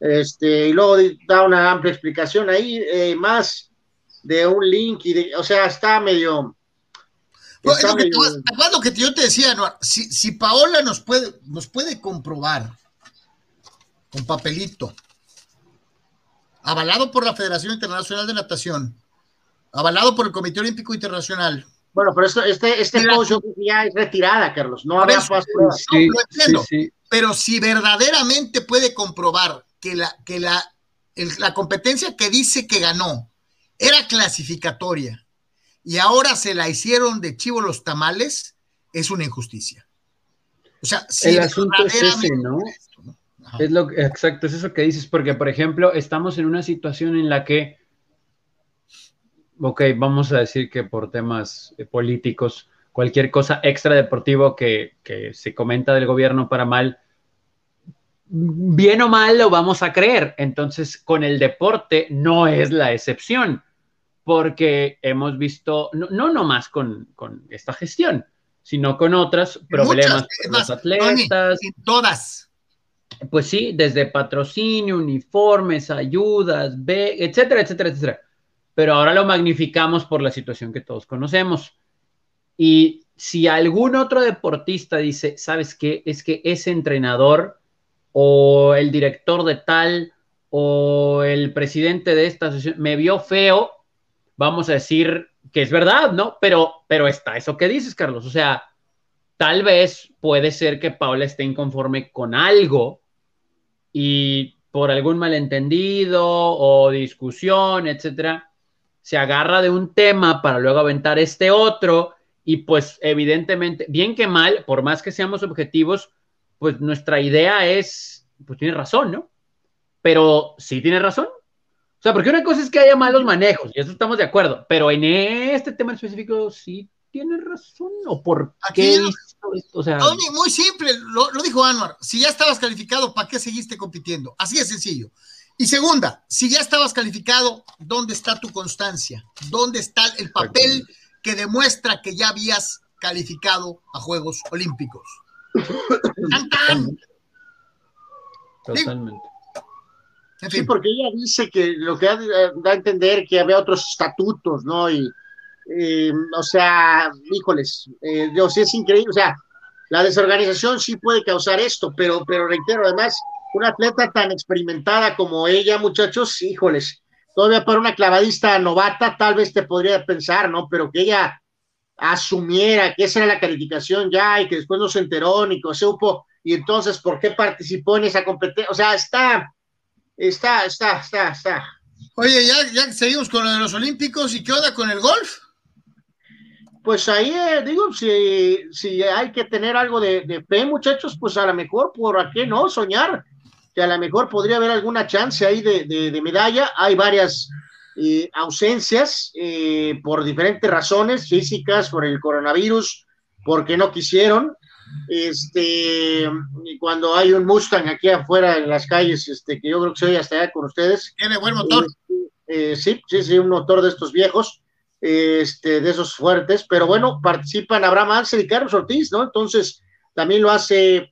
este, y luego da una amplia explicación ahí, eh, más de un link, y de, o sea, está medio... Lo, que que yo te decía, si, si, Paola nos puede, nos puede comprobar con papelito, avalado por la Federación Internacional de Natación, avalado por el Comité Olímpico Internacional. Bueno, pero esto, este, este ya es retirada, Carlos, no había Pero si verdaderamente puede comprobar que la, que la, la competencia que dice que ganó era clasificatoria y ahora se la hicieron de chivo los tamales, es una injusticia. O sea, si el asunto es ese, ¿no? Es lo exacto, es eso que dices, porque por ejemplo, estamos en una situación en la que, ok, vamos a decir que por temas eh, políticos, cualquier cosa extra deportivo que, que se comenta del gobierno para mal, bien o mal lo vamos a creer. Entonces, con el deporte no es la excepción, porque hemos visto, no, no nomás con, con esta gestión, sino con otros problemas con los atletas. todas. Pues sí, desde patrocinio, uniformes, ayudas, etcétera, etcétera, etcétera. Pero ahora lo magnificamos por la situación que todos conocemos. Y si algún otro deportista dice, ¿sabes qué? Es que ese entrenador o el director de tal o el presidente de esta asociación me vio feo, vamos a decir que es verdad, ¿no? Pero, pero está eso que dices, Carlos. O sea, tal vez puede ser que Paula esté inconforme con algo y por algún malentendido o discusión, etcétera, se agarra de un tema para luego aventar este otro y pues evidentemente, bien que mal, por más que seamos objetivos, pues nuestra idea es, pues tiene razón, ¿no? Pero sí tiene razón. O sea, porque una cosa es que haya malos manejos, y eso estamos de acuerdo, pero en este tema específico sí tiene razón, o por qué O sea, muy simple, lo, lo dijo Anwar, si ya estabas calificado, ¿para qué seguiste compitiendo? Así de sencillo. Y segunda, si ya estabas calificado, ¿dónde está tu constancia? ¿Dónde está el papel que demuestra que ya habías calificado a Juegos Olímpicos? Totalmente. Sí, porque ella dice que lo que da, a entender que había otros estatutos, ¿no? Y, o sea, híjoles, eh, sí es increíble, o sea, la desorganización sí puede causar esto, pero, pero reitero, además, una atleta tan experimentada como ella, muchachos, híjoles, todavía para una clavadista novata, tal vez te podría pensar, ¿no? Pero que ella asumiera que esa era la calificación ya y que después no se enteró ni que se supo y entonces por qué participó en esa competencia. O sea, está, está, está, está, está. Oye, ya, ya seguimos con lo de los Olímpicos y qué onda con el golf. Pues ahí eh, digo, si, si hay que tener algo de, de, fe, muchachos, pues a lo mejor, ¿por qué no? Soñar, que a lo mejor podría haber alguna chance ahí de, de medalla. Hay varias eh, ausencias eh, por diferentes razones físicas, por el coronavirus, porque no quisieron. Este, cuando hay un Mustang aquí afuera en las calles, este, que yo creo que se oye hasta allá con ustedes. Tiene buen motor. Eh, sí, sí, sí, un motor de estos viejos, este, de esos fuertes, pero bueno, participan Abraham Ansel y Carlos Ortiz, ¿no? Entonces, también lo hace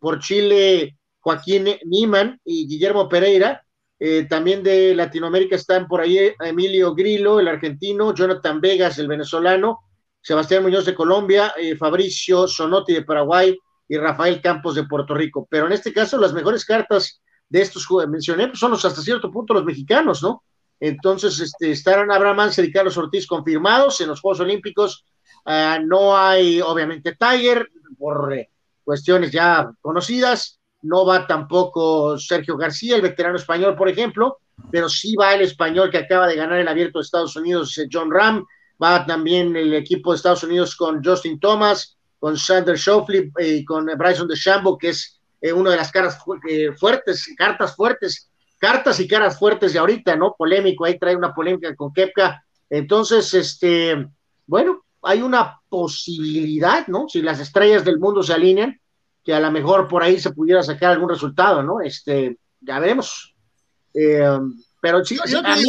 por Chile Joaquín Niman y Guillermo Pereira, Eh, también de Latinoamérica están por ahí Emilio Grillo, el argentino, Jonathan Vegas, el venezolano, Sebastián Muñoz de Colombia, eh, Fabricio Sonotti de Paraguay y Rafael Campos de Puerto Rico. Pero en este caso, las mejores cartas de estos que mencioné pues son los hasta cierto punto los mexicanos, ¿no? Entonces, este, estarán Abraham Ansel y Carlos Ortiz confirmados en los Juegos Olímpicos. Ah, no hay, obviamente, Tiger por eh, cuestiones ya conocidas. No va tampoco Sergio García, el veterano español, por ejemplo, pero sí va el español que acaba de ganar el abierto de Estados Unidos, eh, John Ram. Va también el equipo de Estados Unidos con Justin Thomas, con Sander Schauffele eh, y con Bryson DeChambeau, que es una de las caras fuertes, cartas fuertes cartas y caras fuertes de ahorita, ¿no? Polémico, ahí trae una polémica con Kepka. Entonces, este, bueno, hay una posibilidad, ¿no? Si las estrellas del mundo se alinean, que a lo mejor por ahí se pudiera sacar algún resultado, ¿no? Este, ya veremos. Eh, pero sí, a, mí,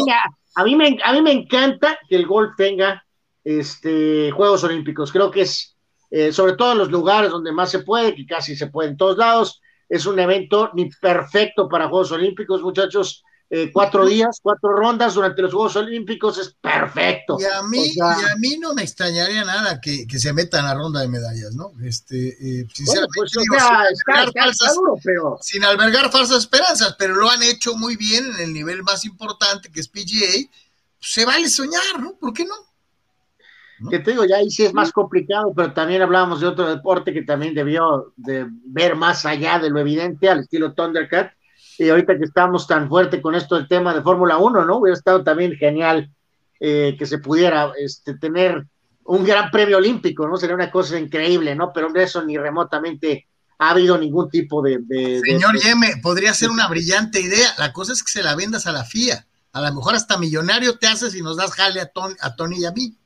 me, a mí me encanta que el golf tenga este, Juegos Olímpicos. Creo que es, eh, sobre todo en los lugares donde más se puede, que casi se puede en todos lados, es un evento ni perfecto para Juegos Olímpicos, muchachos. Eh, cuatro días, cuatro rondas durante los Juegos Olímpicos es perfecto. Y a mí, y a mí no me extrañaría nada que, que, se metan a ronda de medallas, ¿no? Este, eh, sinceramente, pues, sin, albergar falsas, pero... sin albergar falsas esperanzas, pero lo han hecho muy bien en el nivel más importante que es PGA. se vale soñar, ¿no? ¿Por qué no? Que te digo, ya ahí sí es más complicado, pero también hablábamos de otro deporte que también debió de ver más allá de lo evidente, al estilo Thundercat. Y ahorita que estamos tan fuerte con esto del tema de Fórmula 1, ¿no? Hubiera estado también genial eh, que se pudiera este, tener un gran premio olímpico, ¿no? Sería una cosa increíble, ¿no? Pero de eso ni remotamente ha habido ningún tipo de... Señor Yeme, podría ser una brillante idea. La cosa es que se la vendas a la FIA. A lo mejor hasta millonario te haces y nos das jale a, a Tony y a mí.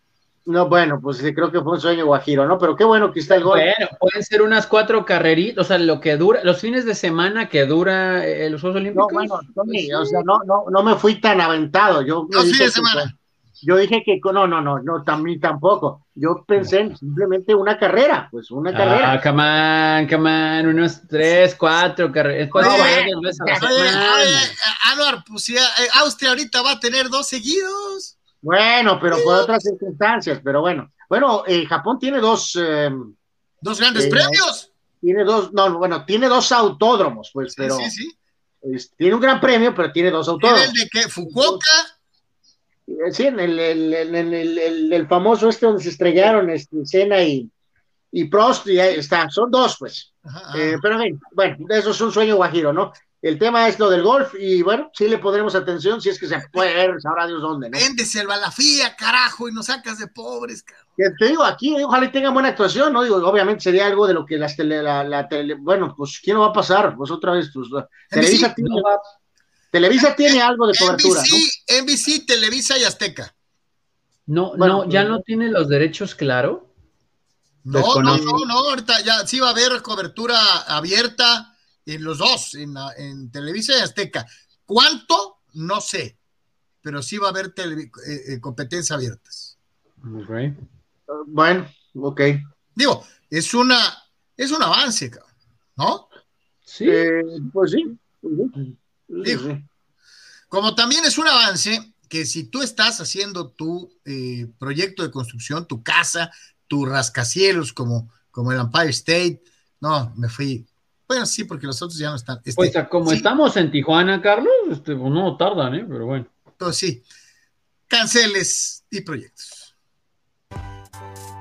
No, bueno, pues creo que fue un sueño guajiro, ¿no? Pero qué bueno que está el gol. Bueno, pueden ser unas cuatro carreritas, o sea, lo que dura, los fines de semana que dura eh, los Juegos Olímpicos. No, bueno, Tony, pues o sea, no, no, no me fui tan aventado. Yo los fines de semana. Yo dije que no, no, no, no, también tampoco. Yo pensé en simplemente una carrera, pues una carrera. Ah, come on, come on, unos tres, cuatro carreras. Cuatro Anuar, pues ya, eh, Austria ahorita va a tener dos seguidos. Bueno, pero por otras circunstancias, pero bueno. Bueno, eh, Japón tiene dos... Em, ¿Dos grandes eh, premios? Tiene dos, no, bueno, tiene dos autódromos, pues, pero... Sí, sí. tiene un gran premio, pero tiene dos autódromos. ¿El de qué? ¿Fukuoka? Eh, sí, en el, el, el, famoso este donde se estrellaron este, Sena y, y Prost, y ahí está, son dos, pues. pero bien, bueno, eso es un sueño guajiro, ¿no? El tema es lo del golf y bueno, sí le pondremos atención si es que se puede ver, sabrá Dios dónde. ¿no? Véndese a la FIA, carajo, y nos sacas de pobres, carajo. te digo, aquí ojalá tengan buena actuación, ¿no? Digo, obviamente sería algo de lo que las tele, la, tele, bueno, pues ¿quién lo va a pasar? Pues otra vez, pues Televisa, tiene, Televisa tiene algo de cobertura, NBC, ¿no? NBC, Televisa y Azteca. No, no, ya no tiene los derechos claro. No, no, no, no, ahorita ya sí va a haber cobertura abierta en los dos, en, en Televisa y Azteca. ¿Cuánto? No sé, pero sí va a haber eh, eh, competencias abiertas. bueno, ok. Digo, es una, es un avance, ¿no? Sí, eh, pues sí. como también es un avance que si tú estás haciendo tu proyecto de construcción, tu casa, tu rascacielos como, como el Empire State, no, me fui bueno, sí, porque los otros ya no están. Este, pues como estamos en Tijuana, Carlos, este, pues, no tardan, ¿eh? Pero bueno. Pues sí. Canceles y proyectos.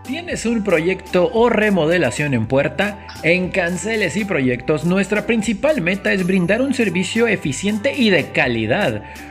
¿Tienes un proyecto o remodelación en puerta? En Canceles y Proyectos nuestra principal meta es brindar un servicio eficiente y de calidad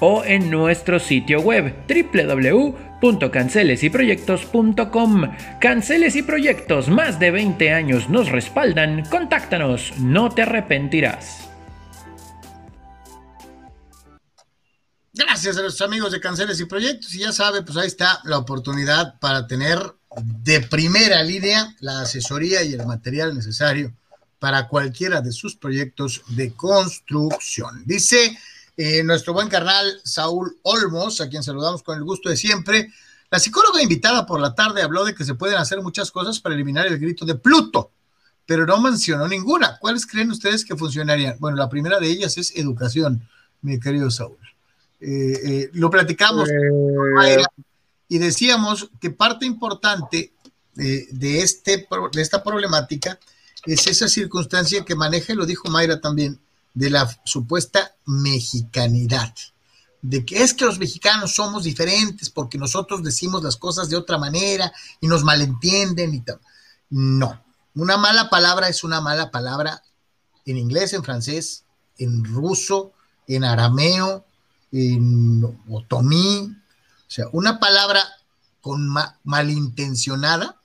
o en nuestro sitio web www.cancelesyproyectos.com. Canceles y Proyectos, más de 20 años nos respaldan. Contáctanos, no te arrepentirás. Gracias a los amigos de Canceles y Proyectos. Y ya sabe, pues ahí está la oportunidad para tener de primera línea la asesoría y el material necesario para cualquiera de sus proyectos de construcción. Dice eh, nuestro buen carnal Saúl Olmos, a quien saludamos con el gusto de siempre. La psicóloga invitada por la tarde habló de que se pueden hacer muchas cosas para eliminar el grito de Pluto, pero no mencionó ninguna. ¿Cuáles creen ustedes que funcionarían? Bueno, la primera de ellas es educación, mi querido Saúl. Eh, eh, lo platicamos eh, y decíamos que parte importante de, este, de esta problemática es esa circunstancia que maneja, y lo dijo Mayra también, de la supuesta mexicanidad, de que es que los mexicanos somos diferentes porque nosotros decimos las cosas de otra manera y nos malentienden y tal. No, una mala palabra es una mala palabra en inglés, en francés, en ruso, en arameo, en otomí, o sea, una palabra con malintencionada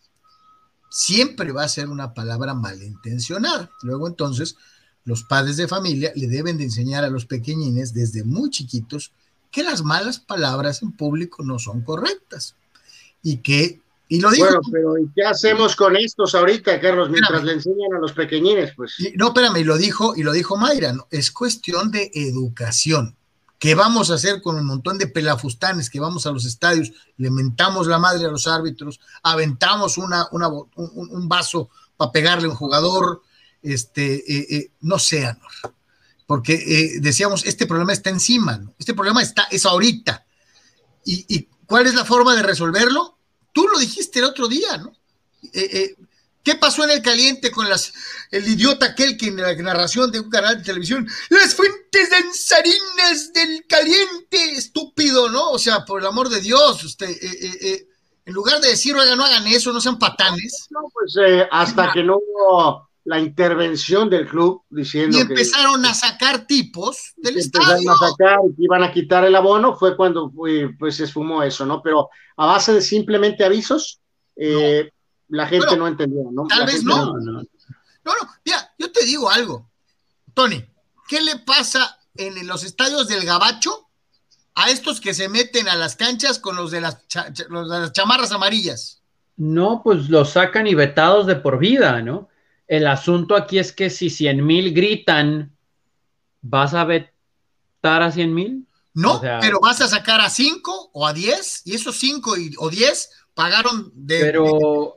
siempre va a ser una palabra malintencionada. Luego entonces los padres de familia le deben de enseñar a los pequeñines desde muy chiquitos que las malas palabras en público no son correctas y que y lo digo. Bueno, pero qué hacemos con estos ahorita, Carlos, mientras le enseñan a los pequeñines? Pues. no, espérame, y lo dijo, y lo dijo Mayra, ¿no? es cuestión de educación. ¿Qué vamos a hacer con un montón de pelafustanes que vamos a los estadios, le mentamos la madre a los árbitros, aventamos una, un, vaso para pegarle a un jugador? Este, eh, eh, no sé, porque eh, decíamos, este problema está encima, ¿no? este problema está, es ahorita. ¿Y, ¿Y, cuál es la forma de resolverlo? Tú lo dijiste el otro día, ¿no? ¿Qué pasó en el caliente con las, el idiota aquel que en la narración de un canal de televisión, las fuentes danzarinas del caliente, estúpido, ¿no? O sea, por el amor de Dios, usted, eh, eh, eh, en lugar de decir, oiga, no hagan eso, no sean patanes. No, pues hasta que no hubo la intervención del club diciendo y empezaron a sacar tipos del estadio. Empezaron a sacar y iban a quitar el abono, fue cuando pues se esfumó eso, ¿no? Pero a base de simplemente avisos, la gente no entendió, ¿no? Tal vez no. no. No, no, mira, yo te digo algo, Tony, ¿qué le pasa en los estadios del Gabacho a estos que se meten a las canchas con los de las, chamarras amarillas? No, pues los sacan y vetados de por vida, ¿no? El asunto aquí es que si 100 mil gritan, ¿vas a vetar a 100 mil? No, pero vas a sacar a 5 o a 10 y esos 5 o 10 pagaron de,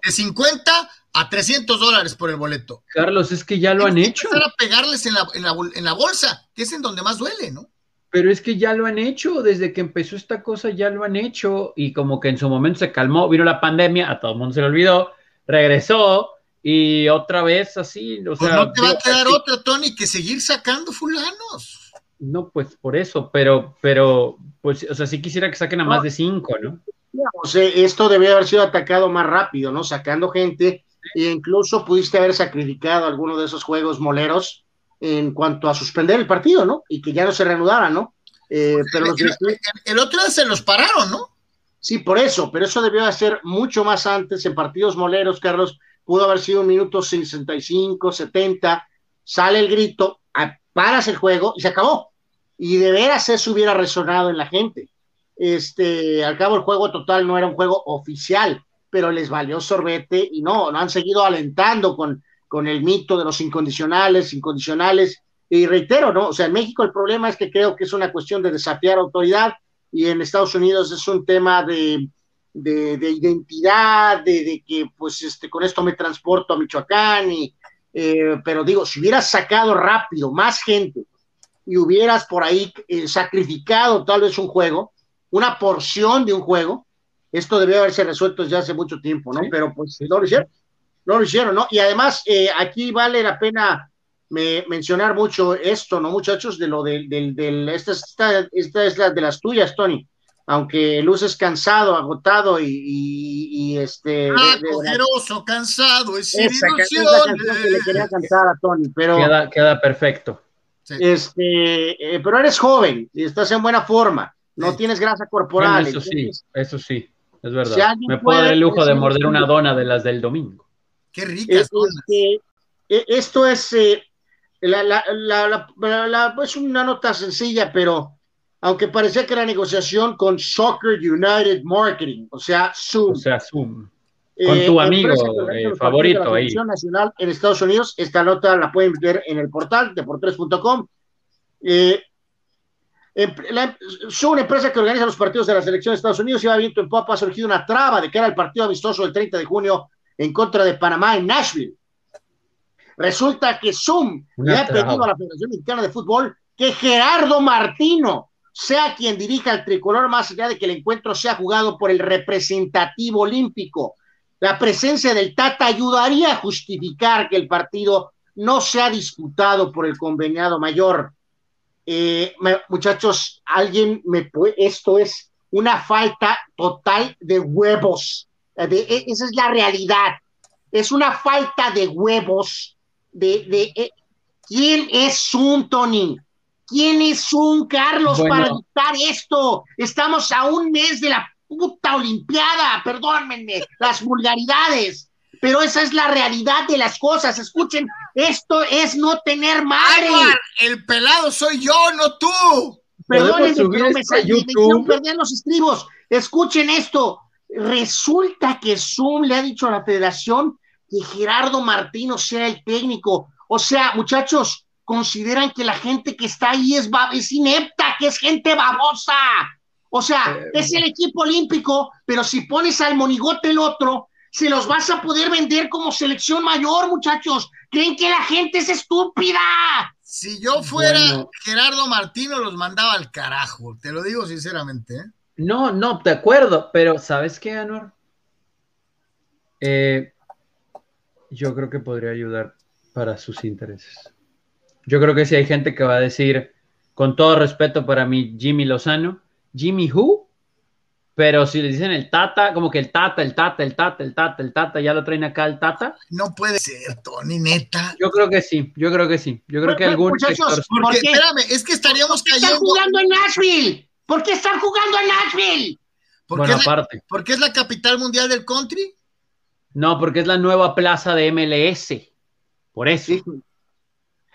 50 a 300 dólares por el boleto. Carlos, es que ya lo han hecho. Para pegarles en la, en, la, bolsa, que es en donde más duele, ¿no? Pero es que ya lo han hecho, desde que empezó esta cosa ya lo han hecho y como que en su momento se calmó, vino la pandemia, a todo el mundo se le olvidó, regresó y otra vez así, o pues no te va a quedar otra, Tony, que seguir sacando fulanos. No, pues por eso, pero, pero, pues, o sea, sí quisiera que saquen a más de cinco, ¿no? esto debía haber sido atacado más rápido, ¿no? Sacando gente e incluso pudiste haber sacrificado alguno de esos juegos moleros en cuanto a suspender el partido, ¿no? Y que ya no se reanudara, ¿no? Eh, pero el, otro día se los pararon, ¿no? Sí, por eso, pero eso debió ser mucho más antes en partidos moleros, Carlos. Pudo haber sido un minuto 65, 70, sale el grito, paras el juego y se acabó. Y de veras eso hubiera resonado en la gente. Este, al cabo el juego total no era un juego oficial, pero les valió sorbete y no, no han seguido alentando con, con el mito de los incondicionales, incondicionales. Y reitero, ¿no? O sea, en México el problema es que creo que es una cuestión de desafiar autoridad y en Estados Unidos es un tema de, de, identidad, de, que pues este, con esto me transporto a Michoacán, y, eh, pero digo, si hubieras sacado rápido más gente y hubieras por ahí eh, sacrificado tal vez un juego, una porción de un juego, esto debió haberse resuelto ya hace mucho tiempo, ¿no? Pero pues no lo hicieron, no lo hicieron, ¿no? Y además, eh, aquí vale la pena mencionar mucho esto, ¿no, muchachos? De lo del, del, esta, esta, esta, es la de las tuyas, Tony. Aunque luces cansado, agotado y, y, este. Ah, cogeroso, cansado, es esa, esa que le quería cantar a Tony, pero. Queda, queda perfecto. Este, eh, pero eres joven y estás en buena forma no tienes grasa corporal. eso sí, eso sí, es verdad. Me puedo dar el lujo de morder una dona de las del domingo. Qué ricas. Este, e, esto es, eh, la, la, la, es una nota sencilla, pero aunque parecía que era negociación con Soccer United Marketing, o sea, Zoom. O sea, Zoom. Con tu amigo eh, favorito ahí. Nacional en Estados Unidos. Esta nota la pueden ver en el portal deportes.com. Eh, son una empresa que organiza los partidos de la selección de Estados Unidos va viento en popa. Ha surgido una traba de que era el partido amistoso del 30 de junio en contra de Panamá en Nashville. Resulta que Zoom le ha pedido a la Federación Mexicana de Fútbol que Gerardo Martino sea quien dirija el tricolor, más allá de que el encuentro sea jugado por el representativo olímpico. La presencia del Tata ayudaría a justificar que el partido no sea disputado por el conveniado mayor. Eh, muchachos, alguien me puede, esto es una falta total de huevos. E, esa es la realidad. Es una falta de huevos. De, eh, ¿Quién es un Tony? ¿Quién es un Carlos para dictar esto? Estamos a un mes de la puta Olimpiada, perdónenme, las vulgaridades, pero esa es la realidad de las cosas. Escuchen, esto es no tener madre. el pelado soy yo, no tú. Perdónenme, pero me, me perder los estribos. Escuchen esto. Resulta que Zoom le ha dicho a la federación que Gerardo Martino sea el técnico. O sea, muchachos, consideran que la gente que está ahí es, es inepta, que es gente babosa. O sea, eh, es el equipo olímpico, pero si pones al monigote el otro, se los vas a poder vender como selección mayor, muchachos. Creen que la gente es estúpida. Si yo fuera Gerardo Martino, los mandaba al carajo, te lo digo sinceramente. ¿eh? No, no, de acuerdo, pero ¿sabes qué, Anor? Eh, yo creo que podría ayudar para sus intereses. Yo creo que si hay gente que va a decir, con todo respeto para mi Jimmy Lozano, Jimmy Who, pero si le dicen el Tata, como que el Tata, el Tata, el Tata, el Tata, el Tata, ya lo traen acá el Tata. No puede ser, Tony, neta. Yo creo que sí, yo creo que sí. Yo creo que algún Muchachos, porque, espérame, es que estaríamos ¿Por qué cayendo. están jugando en Nashville? ¿Por qué están jugando en Nashville? Porque bueno, aparte. ¿Porque es la capital mundial del country? No, porque es la nueva plaza de MLS. Por eso.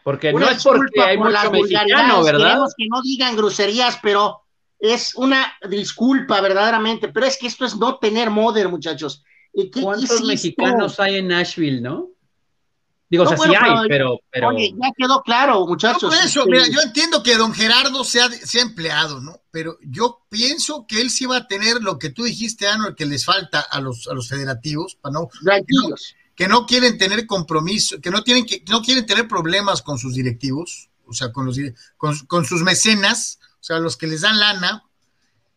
Porque no es porque hay por mucho mexicano, ¿verdad? Queremos que no digan groserías, pero es una disculpa verdaderamente, pero es que esto es no tener moder, muchachos. ¿Cuántos mexicanos hay en Nashville, no? Digo, o sea, sí hay, pero, pero... Oye, ya quedó claro, muchachos. por eso, mira, yo entiendo que don Gerardo sea, sea empleado, ¿no? Pero yo pienso que él sí va a tener lo que tú dijiste, Ano, que les falta a los, a los federativos, para no, que no quieren tener compromiso, que no tienen que no quieren tener problemas con sus directivos, o sea, con los con, sus mecenas, o sea, los que les dan lana,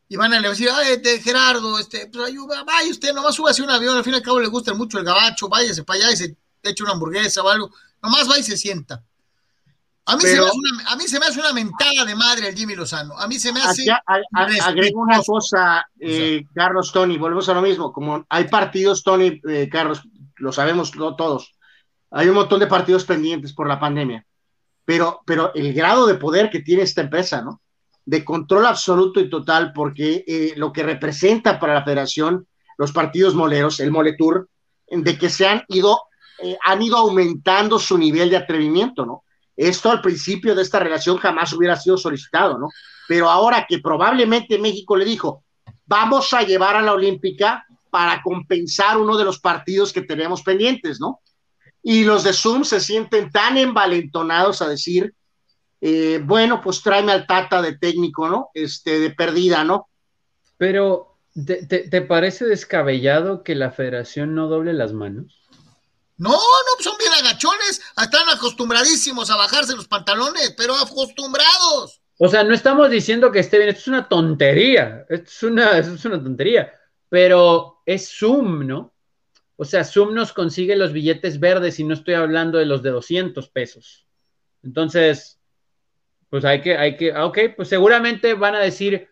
y van a decir, ay, este, Gerardo, este, pues ayuda, vaya usted, nomás súbase un avión, al fin y al cabo le gusta mucho el gabacho, váyase para allá y se echa una hamburguesa o algo, nomás va y se sienta. A mí, se me hace una, a mí se me hace una mentada de madre el Jimmy Lozano. A mí se me hace. agrego una cosa, eh, Carlos, Tony, volvemos a lo mismo. Como hay partidos, Tony, eh, Carlos, lo sabemos todos. Hay un montón de partidos pendientes por la pandemia, pero, pero el grado de poder que tiene esta empresa, ¿no? De control absoluto y total, porque eh, lo que representa para la federación los partidos moleros, el Moletour, de que se han ido, eh, han ido aumentando su nivel de atrevimiento, ¿no? Esto al principio de esta relación jamás hubiera sido solicitado, ¿no? Pero ahora que probablemente México le dijo, vamos a llevar a la Olímpica para compensar uno de los partidos que tenemos pendientes, ¿no? Y los de Zoom se sienten tan envalentonados a decir, eh, bueno, pues tráeme al Tata de técnico, ¿no? Este, de perdida, ¿no? Pero, ¿te, parece descabellado que la federación no doble las manos? No, no, son bien agachones, están acostumbradísimos a bajarse los pantalones, pero acostumbrados. O sea, no estamos diciendo que esté bien, esto es una tontería, esto es una, esto es una tontería, pero es Zoom, ¿no? O sea, Zoom nos consigue los billetes verdes y no estoy hablando de los de 200 pesos. Entonces, pues hay que, hay que, ah, ok, pues seguramente van a decir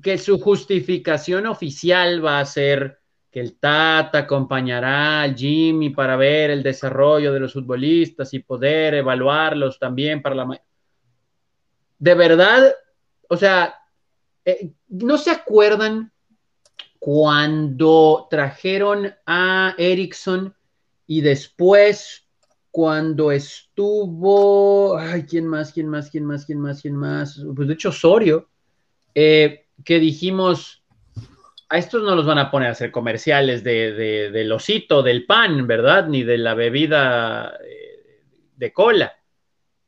que su justificación oficial va a ser que el Tata acompañará al Jimmy para ver el desarrollo de los futbolistas y poder evaluarlos también para la... De verdad, o sea, eh, ¿no se acuerdan cuando trajeron a Erickson y después cuando estuvo, ay, ¿quién más? ¿Quién más? ¿Quién más? ¿Quién más? ¿Quién más? Pues de hecho Osorio, eh, que dijimos, a estos no los van a poner a hacer comerciales de, de, del osito, del pan, ¿verdad? Ni de la bebida eh, de cola.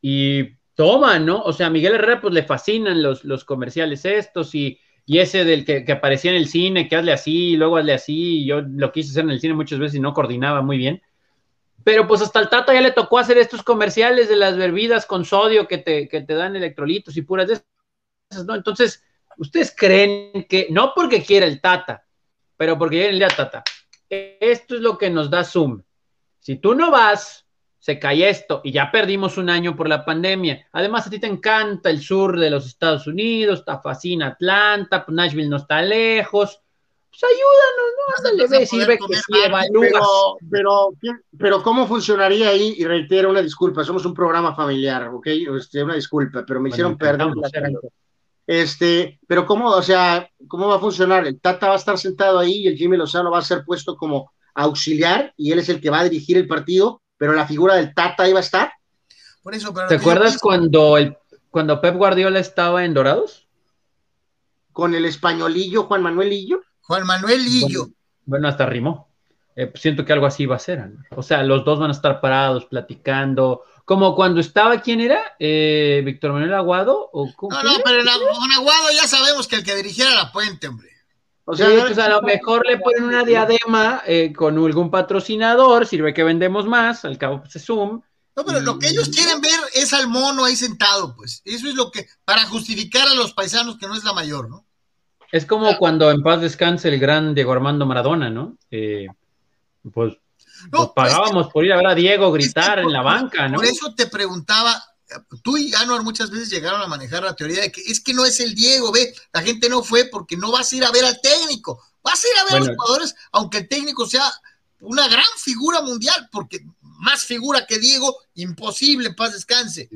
Y toma, ¿no? O sea, a Miguel Herrera pues le fascinan los, los comerciales estos y, y ese del que, que, aparecía en el cine, que hazle así, y luego hazle así, yo lo quise hacer en el cine muchas veces y no coordinaba muy bien. Pero pues hasta el Tata ya le tocó hacer estos comerciales de las bebidas con sodio que te, que te dan electrolitos y puras de esas, ¿no? Entonces, ¿ustedes creen que, no porque quiera el Tata, pero porque llega el día Tata, esto es lo que nos da Zoom. Si tú no vas, se cae esto y ya perdimos un año por la pandemia. Además, a ti te encanta el sur de los Estados Unidos, te fascina Atlanta, pues Nashville no está lejos. Pues ayúdanos, ¿no? Ándale, ve, sirve que sí pero, pero, pero, ¿cómo funcionaría ahí? Y reitero una disculpa, somos un programa familiar, ¿ok? Este, una disculpa, pero me hicieron perder este, pero cómo, o sea, cómo va a funcionar? El Tata va a estar sentado ahí y el Jimmy Lozano va a ser puesto como auxiliar y él es el que va a dirigir el partido, pero la figura del Tata va a estar. Por eso, ¿Te acuerdas cuando el cuando Pep Guardiola estaba en Dorados? Con el españolillo Juan Manuelillo. Juan Manuelillo. Bueno, hasta rimó. Eh, siento que algo así va a ser. O sea, los dos van a estar parados, platicando, como cuando estaba, ¿quién era? Eh, ¿Víctor Manuel Aguado? ¿O no, no, pero con Aguado ya sabemos que el que dirigiera la puente, hombre. O sea, pues a lo mejor le ponen una diadema eh, con algún patrocinador, sirve que vendemos más, al cabo pues es Zoom. No, pero lo que ellos quieren ver es al mono ahí sentado, pues. Eso es lo que, para justificar a los paisanos que no es la mayor, ¿no? Es como cuando en paz descanse el gran Diego Armando Maradona, ¿no? Eh, pues nos pagábamos por ir a ver a Diego gritar en la banca, ¿no? Por eso te preguntaba, tú y Anuar muchas veces llegaron a manejar la teoría de que es que no es el Diego, ve, la gente no fue porque no vas a ir a ver al técnico, vas a ir a ver a los jugadores, aunque el técnico sea una gran figura mundial, porque más figura que Diego, imposible, paz descanse.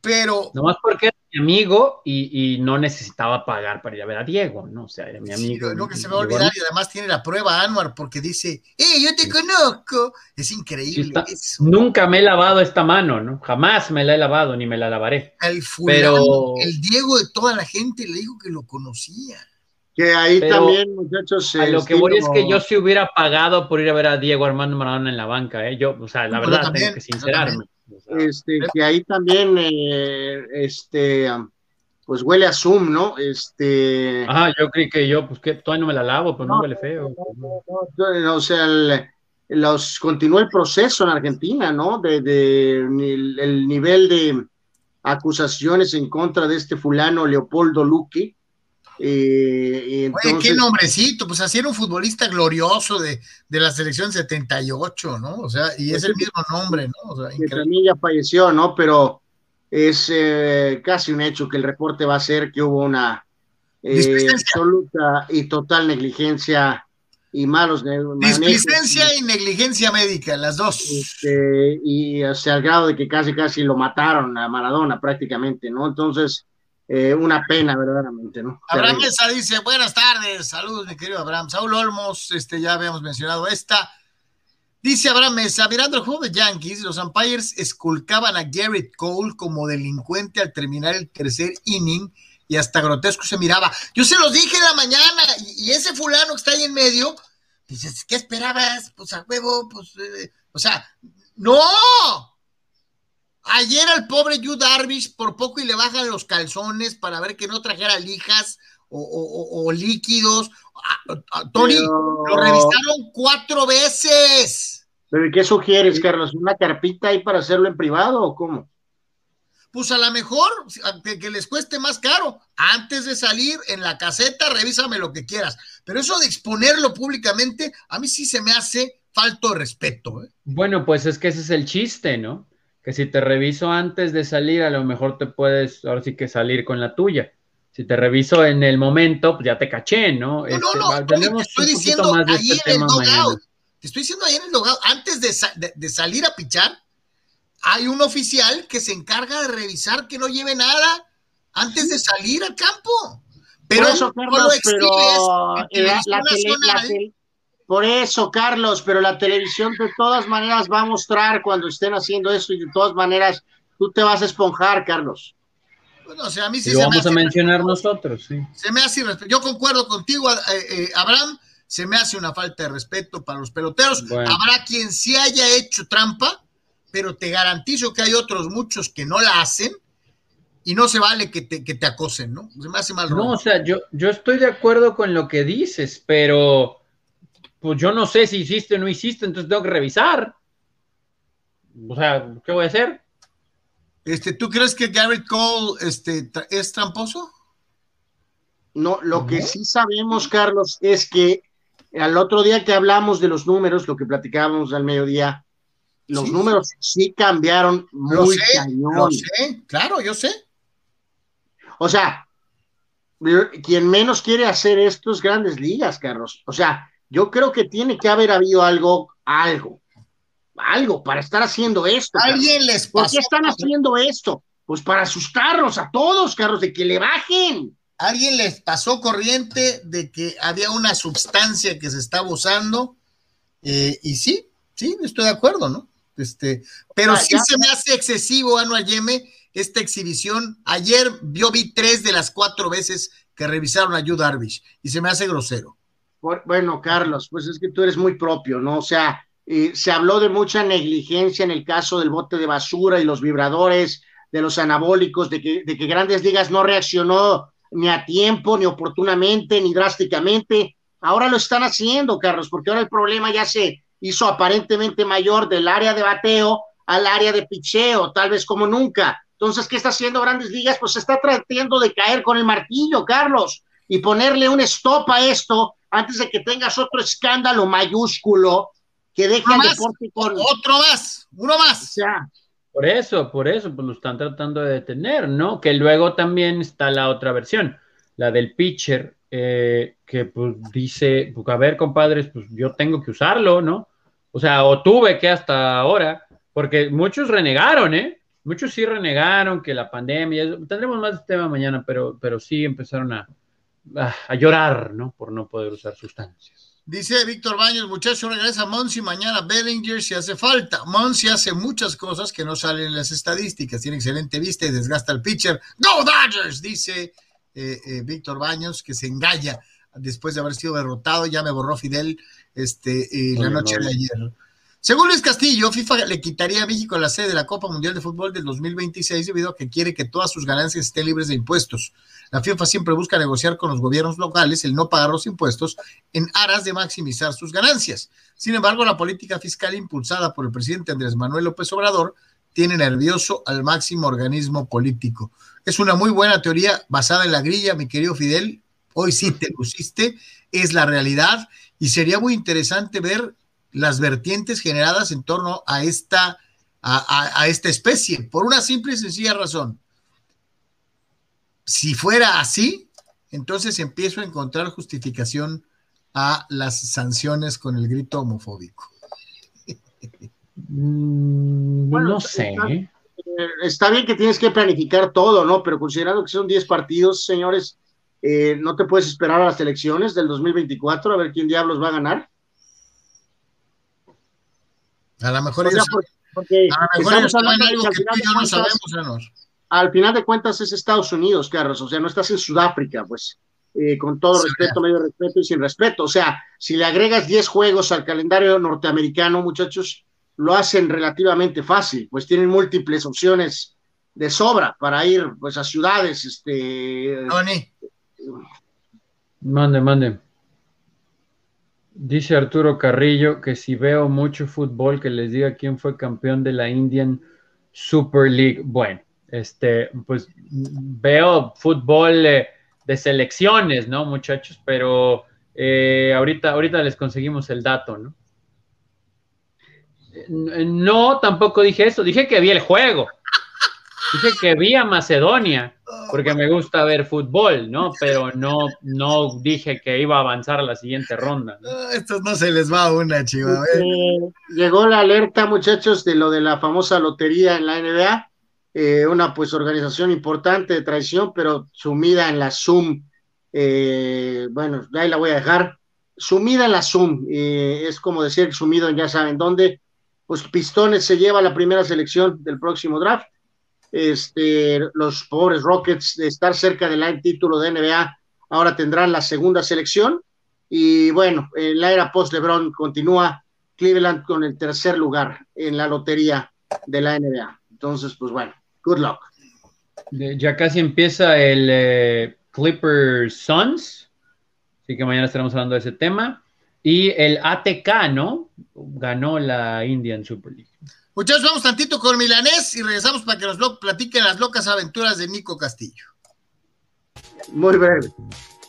Pero. Nomás porque mi amigo y, y, no necesitaba pagar para ir a ver a Diego, ¿no? O sea, era mi amigo. Sí, lo que se me va a olvidar y además tiene la prueba Anwar porque dice, ¡eh, yo te conozco! Es increíble eso. Nunca me he lavado esta mano, ¿no? Jamás me la he lavado ni me la lavaré. El Pero... el Diego de toda la gente le dijo que lo conocía. Que ahí también, muchachos. A lo que voy es que yo si hubiera pagado por ir a ver a Diego Armando Maradona en la banca, ¿eh? Yo, o sea, la verdad, tengo que sincerarme. Este, que ahí también, eh, este, pues huele a Zoom, ¿no? Este. Ajá, yo creí que yo, pues que todavía no me la lavo, pues no, huele feo. o sea, los, continúa el proceso en Argentina, ¿no? De, de, el, nivel de acusaciones en contra de este fulano Leopoldo Luque eh, Oye, qué nombrecito, pues así era un futbolista glorioso de, la selección 78, ¿no? O sea, y es el mismo nombre, ¿no? O sea, que ya falleció, ¿no? Pero es eh, casi un hecho que el reporte va a ser que hubo una eh, absoluta y total negligencia y malos displicencia y negligencia médica, las dos. Este, y o sea, al grado de que casi casi lo mataron a Maradona prácticamente, ¿no? Entonces, eh, una pena verdaderamente, ¿no? Abraham Mesa dice, buenas tardes, saludos mi querido Abraham. Saúl Olmos, este, ya habíamos mencionado esta. Dice Abraham Mesa, mirando el juego de Yankees, los umpires esculcaban a Garrett Cole como delincuente al terminar el tercer inning y hasta grotesco se miraba. Yo se los dije en la mañana y, ese fulano que está ahí en medio, dices, ¿qué esperabas? Pues a huevo, pues, eh, o sea, no, Ayer al pobre Yu Darvish por poco y le bajan los calzones para ver que no trajera lijas o, líquidos. Tony, lo revisaron cuatro veces. ¿Pero qué sugieres, Carlos? ¿Una carpita ahí para hacerlo en privado o cómo? Pues a lo mejor que, les cueste más caro. Antes de salir en la caseta, revísame lo que quieras. Pero eso de exponerlo públicamente, a mí sí se me hace falto de respeto. ¿eh? Bueno, pues es que ese es el chiste, ¿no? Que si te reviso antes de salir, a lo mejor te puedes, ahora sí que salir con la tuya. Si te reviso en el momento, pues ya te caché, ¿no? No, este, no, te estoy diciendo ahí este en el logout. Te estoy diciendo ahí en el logout, antes de, salir a pichar, hay un oficial que se encarga de revisar que no lleve nada antes de salir al campo. Pero eso, Carlos, lo pero la, por eso, Carlos, pero la televisión de todas maneras va a mostrar cuando estén haciendo eso y de todas maneras tú te vas a esponjar, Carlos. o sea, a mí sí y lo vamos a mencionar nosotros, sí. Se me hace Yo concuerdo contigo, eh, eh, Abraham, se me hace una falta de respeto para los peloteros. Habrá quien sí haya hecho trampa, pero te garantizo que hay otros muchos que no la hacen y no se vale que te, que te acosen, ¿no? Se me hace mal. No, o sea, yo, yo estoy de acuerdo con lo que dices, pero pues yo no sé si hiciste o no hiciste, entonces tengo que revisar. O sea, ¿qué voy a hacer? Este, ¿Tú crees que Garrett Cole este, es tramposo? No, lo que sí sabemos, Carlos, es que al otro día que hablamos de los números, lo que platicábamos al mediodía, los números sí cambiaron muy lo sé, claro, yo sé. O sea, quien menos quiere hacer esto es grandes ligas, Carlos. O sea, yo creo que tiene que haber habido algo, algo, algo para estar haciendo esto. Alguien les pasó. ¿Por qué están haciendo esto? Pues para asustarlos a todos, Carlos, de que le bajen. Alguien les pasó corriente de que había una sustancia que se estaba usando eh, y sí, sí, estoy de acuerdo, ¿no? Este, pero sí se me hace excesivo, Anual Yeme, esta exhibición. Ayer yo vi tres de las cuatro veces que revisaron a Yu Darvish y se me hace grosero. Bueno, Carlos, pues es que tú eres muy propio, ¿no? O sea, eh, se habló de mucha negligencia en el caso del bote de basura y los vibradores, de los anabólicos, de que, de que Grandes Ligas no reaccionó ni a tiempo, ni oportunamente, ni drásticamente. Ahora lo están haciendo, Carlos, porque ahora el problema ya se hizo aparentemente mayor del área de bateo al área de picheo, tal vez como nunca. Entonces, ¿qué está haciendo Grandes Ligas? Pues está tratando de caer con el martillo, Carlos, y ponerle un stop a esto antes de que tengas otro escándalo mayúsculo que deje deporte con... Otro más, uno más. Por eso, por eso, pues lo están tratando de detener, ¿no? Que luego también está la otra versión, la del pitcher, eh, que pues dice, pues, a ver, compadres, pues yo tengo que usarlo, ¿no? O sea, o tuve que hasta ahora, porque muchos renegaron, ¿eh? Muchos sí renegaron que la pandemia, tendremos más de tema mañana, pero, pero sí empezaron a, a, llorar, ¿no? Por no poder usar sustancias. Dice Víctor Baños, muchacho, regresa Monsi mañana Bellinger si hace falta. Monsi hace muchas cosas que no salen en las estadísticas, tiene excelente vista y desgasta al pitcher. ¡Go Dodgers! Dice eh, eh, Víctor Baños, que se engalla después de haber sido derrotado, ya me borró Fidel este, eh, la noche de ayer. Según Luis Castillo, FIFA le quitaría a México la sede de la Copa Mundial de Fútbol del 2026 debido a que quiere que todas sus ganancias estén libres de impuestos. La FIFA siempre busca negociar con los gobiernos locales el no pagar los impuestos en aras de maximizar sus ganancias. Sin embargo, la política fiscal impulsada por el presidente Andrés Manuel López Obrador tiene nervioso al máximo organismo político. Es una muy buena teoría basada en la grilla, mi querido Fidel. Hoy sí te luciste, es la realidad y sería muy interesante ver las vertientes generadas en torno a esta, a, esta especie, por una simple y sencilla razón. Si fuera así, entonces empiezo a encontrar justificación a las sanciones con el grito homofóbico. Mm, no sé. Eh, está, bien que tienes que planificar todo, ¿no? Pero considerando que son 10 partidos, señores, eh, ¿no te puedes esperar a las elecciones del 2024 a ver quién diablos va a ganar? A lo mejor, porque, estamos hablando algo que tú y yo no sabemos, Al final de cuentas es Estados Unidos, Carlos, o sea, no estás en Sudáfrica, pues, eh, con todo respeto, medio respeto y sin respeto. O sea, si le agregas 10 juegos al calendario norteamericano, muchachos, lo hacen relativamente fácil, pues tienen múltiples opciones de sobra para ir pues a ciudades, este. Mande, mande. Dice Arturo Carrillo que si veo mucho fútbol, que les diga quién fue campeón de la Indian Super League. Bueno, este, pues veo fútbol eh, de selecciones, ¿no, muchachos? Pero eh, ahorita, ahorita les conseguimos el dato, ¿no? No, tampoco dije eso. Dije que vi el juego. Dije que vi a Macedonia porque me gusta ver fútbol, ¿no? Pero no, no dije que iba a avanzar a la siguiente ronda. ¿no? estos no se les va una, chiva. Eh, llegó la alerta, muchachos, de lo de la famosa lotería en la NBA. Eh, una pues organización importante de traición, pero sumida en la Zoom. Eh, bueno, ahí la voy a dejar. Sumida en la Zoom. es como decir sumido en ya saben dónde. Pues Pistones se lleva la primera selección del próximo draft Este, los pobres Rockets de estar cerca del título de NBA ahora tendrán la segunda selección. Y bueno, en la era post-LeBron continúa Cleveland con el tercer lugar en la lotería de la NBA. Entonces, pues bueno, good luck. Ya casi empieza el eh, Clippers Suns, así que mañana estaremos hablando de ese tema. Y el ATK, ¿no? Ganó la Indian Super League. Muchachos, vamos tantito con Milanés y regresamos para que nos platiquen las locas aventuras de Nico Castillo. Muy breve.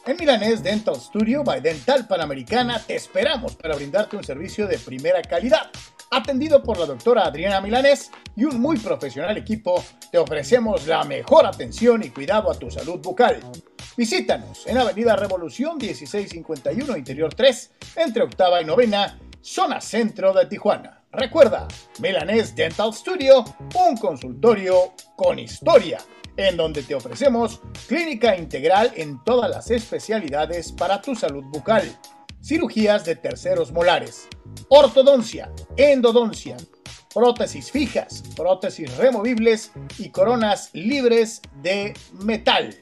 En Milanés Dental Studio by Dental Panamericana te esperamos para brindarte un servicio de primera calidad. Atendido por la doctora Adriana Milanés y un muy profesional equipo, te ofrecemos la mejor atención y cuidado a tu salud bucal. Visítanos en Avenida Revolución 1651 Interior 3, entre octava y novena, zona centro de Tijuana. Recuerda, Milanés Dental Studio, un consultorio con historia en donde te ofrecemos clínica integral en todas las especialidades para tu salud bucal, cirugías de terceros molares, ortodoncia, endodoncia, prótesis fijas, prótesis removibles y coronas libres de metal.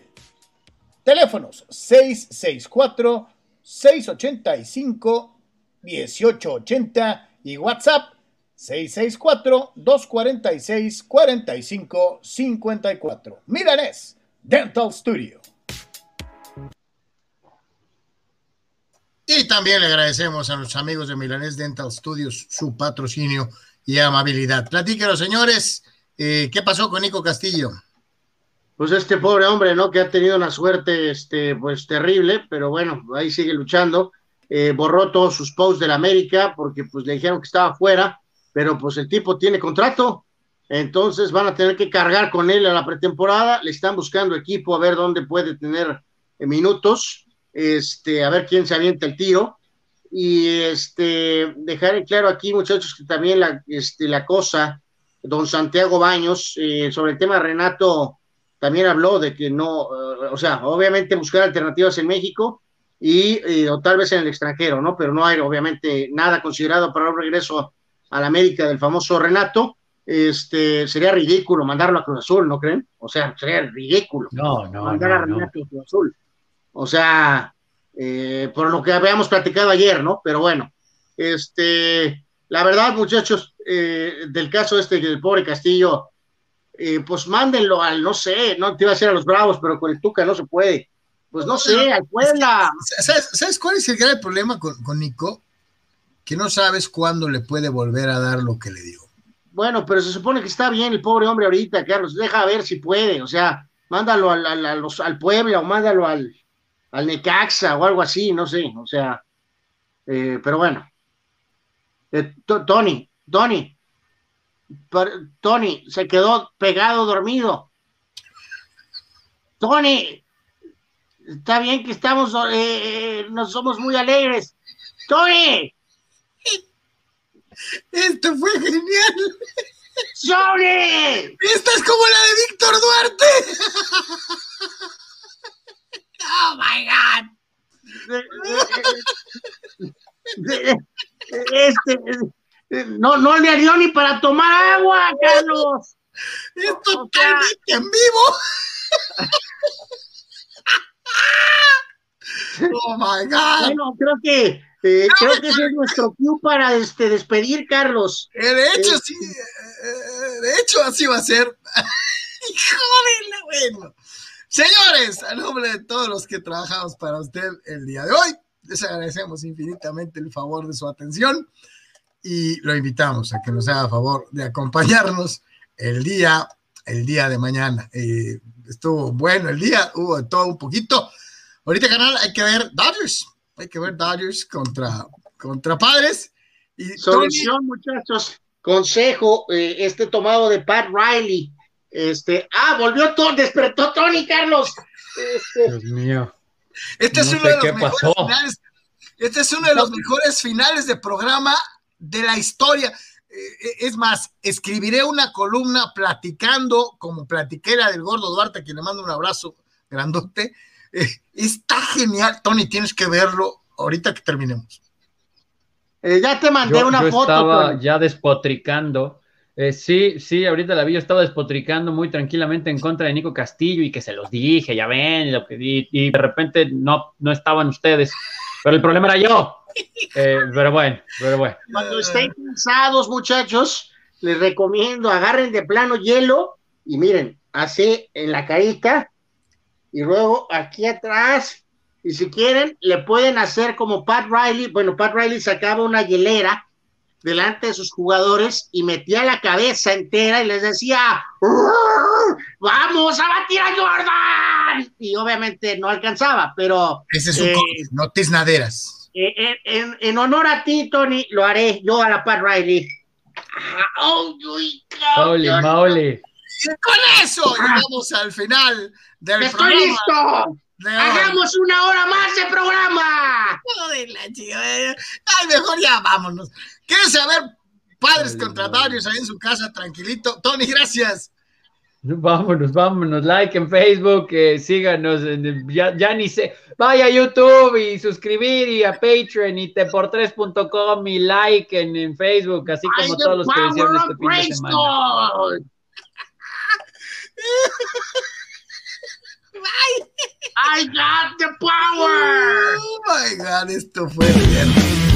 Teléfonos 664 685 1880 y WhatsApp 664-246-4554. Milanés Dental Studio. Y también le agradecemos a los amigos de Milanés Dental Studios su patrocinio y amabilidad. Platíquenos, señores, eh, ¿qué pasó con Nico Castillo? Pues este pobre hombre, ¿no? Que ha tenido una suerte, este, pues terrible, pero bueno, ahí sigue luchando. Eh, borró todos sus posts de la América porque pues le dijeron que estaba fuera pero pues el tipo tiene contrato, entonces van a tener que cargar con él a la pretemporada, le están buscando equipo a ver dónde puede tener eh, minutos, este, a ver quién se avienta el tiro, y este, dejar en claro aquí, muchachos, que también la, este, la cosa, don Santiago Baños, eh, sobre el tema Renato, también habló de que no, eh, o sea, obviamente buscar alternativas en México y o tal vez en el extranjero, ¿no? Pero no hay obviamente nada considerado para un regreso la América del famoso Renato, este, sería ridículo mandarlo a Cruz Azul, ¿no creen? O sea, sería ridículo. No, no. Mandar a Renato a Cruz Azul. O sea, eh, por lo que habíamos platicado ayer, ¿no? Pero bueno, este, la verdad, muchachos, eh, del caso este del pobre Castillo, eh, pues mándenlo al, no sé, no te iba a decir a los Bravos, pero con el Tuca no se puede. Pues no sé, al Puebla. ¿Sabes, cuál es el gran problema con, con Nico? que no sabes cuándo le puede volver a dar lo que le dio. Bueno, pero se supone que está bien el pobre hombre ahorita, Carlos. Deja ver si puede. O sea, mándalo al, al, al Puebla o mándalo al, al Necaxa o algo así, no sé. O sea, eh, pero bueno. Eh, Tony, Tony, Tony se quedó pegado dormido. Tony, está bien que estamos, eh, no somos muy alegres. Tony, esto fue genial. ¡Sony! Esta es como la de Víctor Duarte. Oh my God. Este, no, no le dio ni para tomar agua, Carlos. Es totalmente en vivo. Oh my God. Bueno, creo que eh, creo que ese es nuestro cue para este, despedir, Carlos. Eh, de hecho, sí, eh, de hecho, así va a ser. Joder, bueno. Señores, a nombre de todos los que trabajamos para usted el día de hoy, les agradecemos infinitamente el favor de su atención y lo invitamos a que nos haga favor de acompañarnos el día, el día de mañana. estuvo bueno el día, hubo todo un poquito. Ahorita, canal, hay que ver Dodgers hay que ver Dodgers contra, contra Padres. Y Solución, muchachos. Consejo, eh, este tomado de Pat Riley. Este, ah, volvió todo, despertó Tony Carlos. Este, Dios mío. Este es uno de los mejores finales. Este es uno de los mejores finales de programa de la historia. Eh, eh, es más, escribiré una columna platicando, como platiquera del gordo Duarte, a quien le mando un abrazo grandote, está genial, Tony, tienes que verlo ahorita que terminemos. Eh, ya te mandé una yo foto. Estaba ya despotricando Eh, sí, sí, ahorita la vi, yo estaba despotricando muy tranquilamente en contra de Nico Castillo y que se los dije, ya ven, lo que, y, y de repente no, no estaban ustedes, pero el problema era yo. Eh, pero bueno, pero bueno. Cuando estén cansados, muchachos, les recomiendo agarren de plano hielo y miren, así en la carita y luego aquí atrás. Y si quieren, le pueden hacer como Pat Riley. Bueno, Pat Riley sacaba una hielera delante de sus jugadores y metía la cabeza entera y les decía, vamos a batir a Jordan. Y obviamente no alcanzaba, pero... Ese es un eh, no tiznaderas. Eh, en, en, honor a ti, Tony, lo haré yo a la Pat Riley. Oh, Mauli, Mauli. con eso llegamos al final del ¡Estoy listo! ¡Hagamos una hora más de programa! Ay, mejor ya vámonos. ¿Quieres saber padres contratarios ahí en su casa, tranquilito? Tony, gracias. Vámonos, vámonos, like en Facebook, eh, síganos, ya, ya, ni sé, vaya a YouTube y suscribir y a Patreon y teportres.com y like en, en, Facebook, así como todos los que hicieron este fin de semana. I got the power. Oh my god, esto fue bien.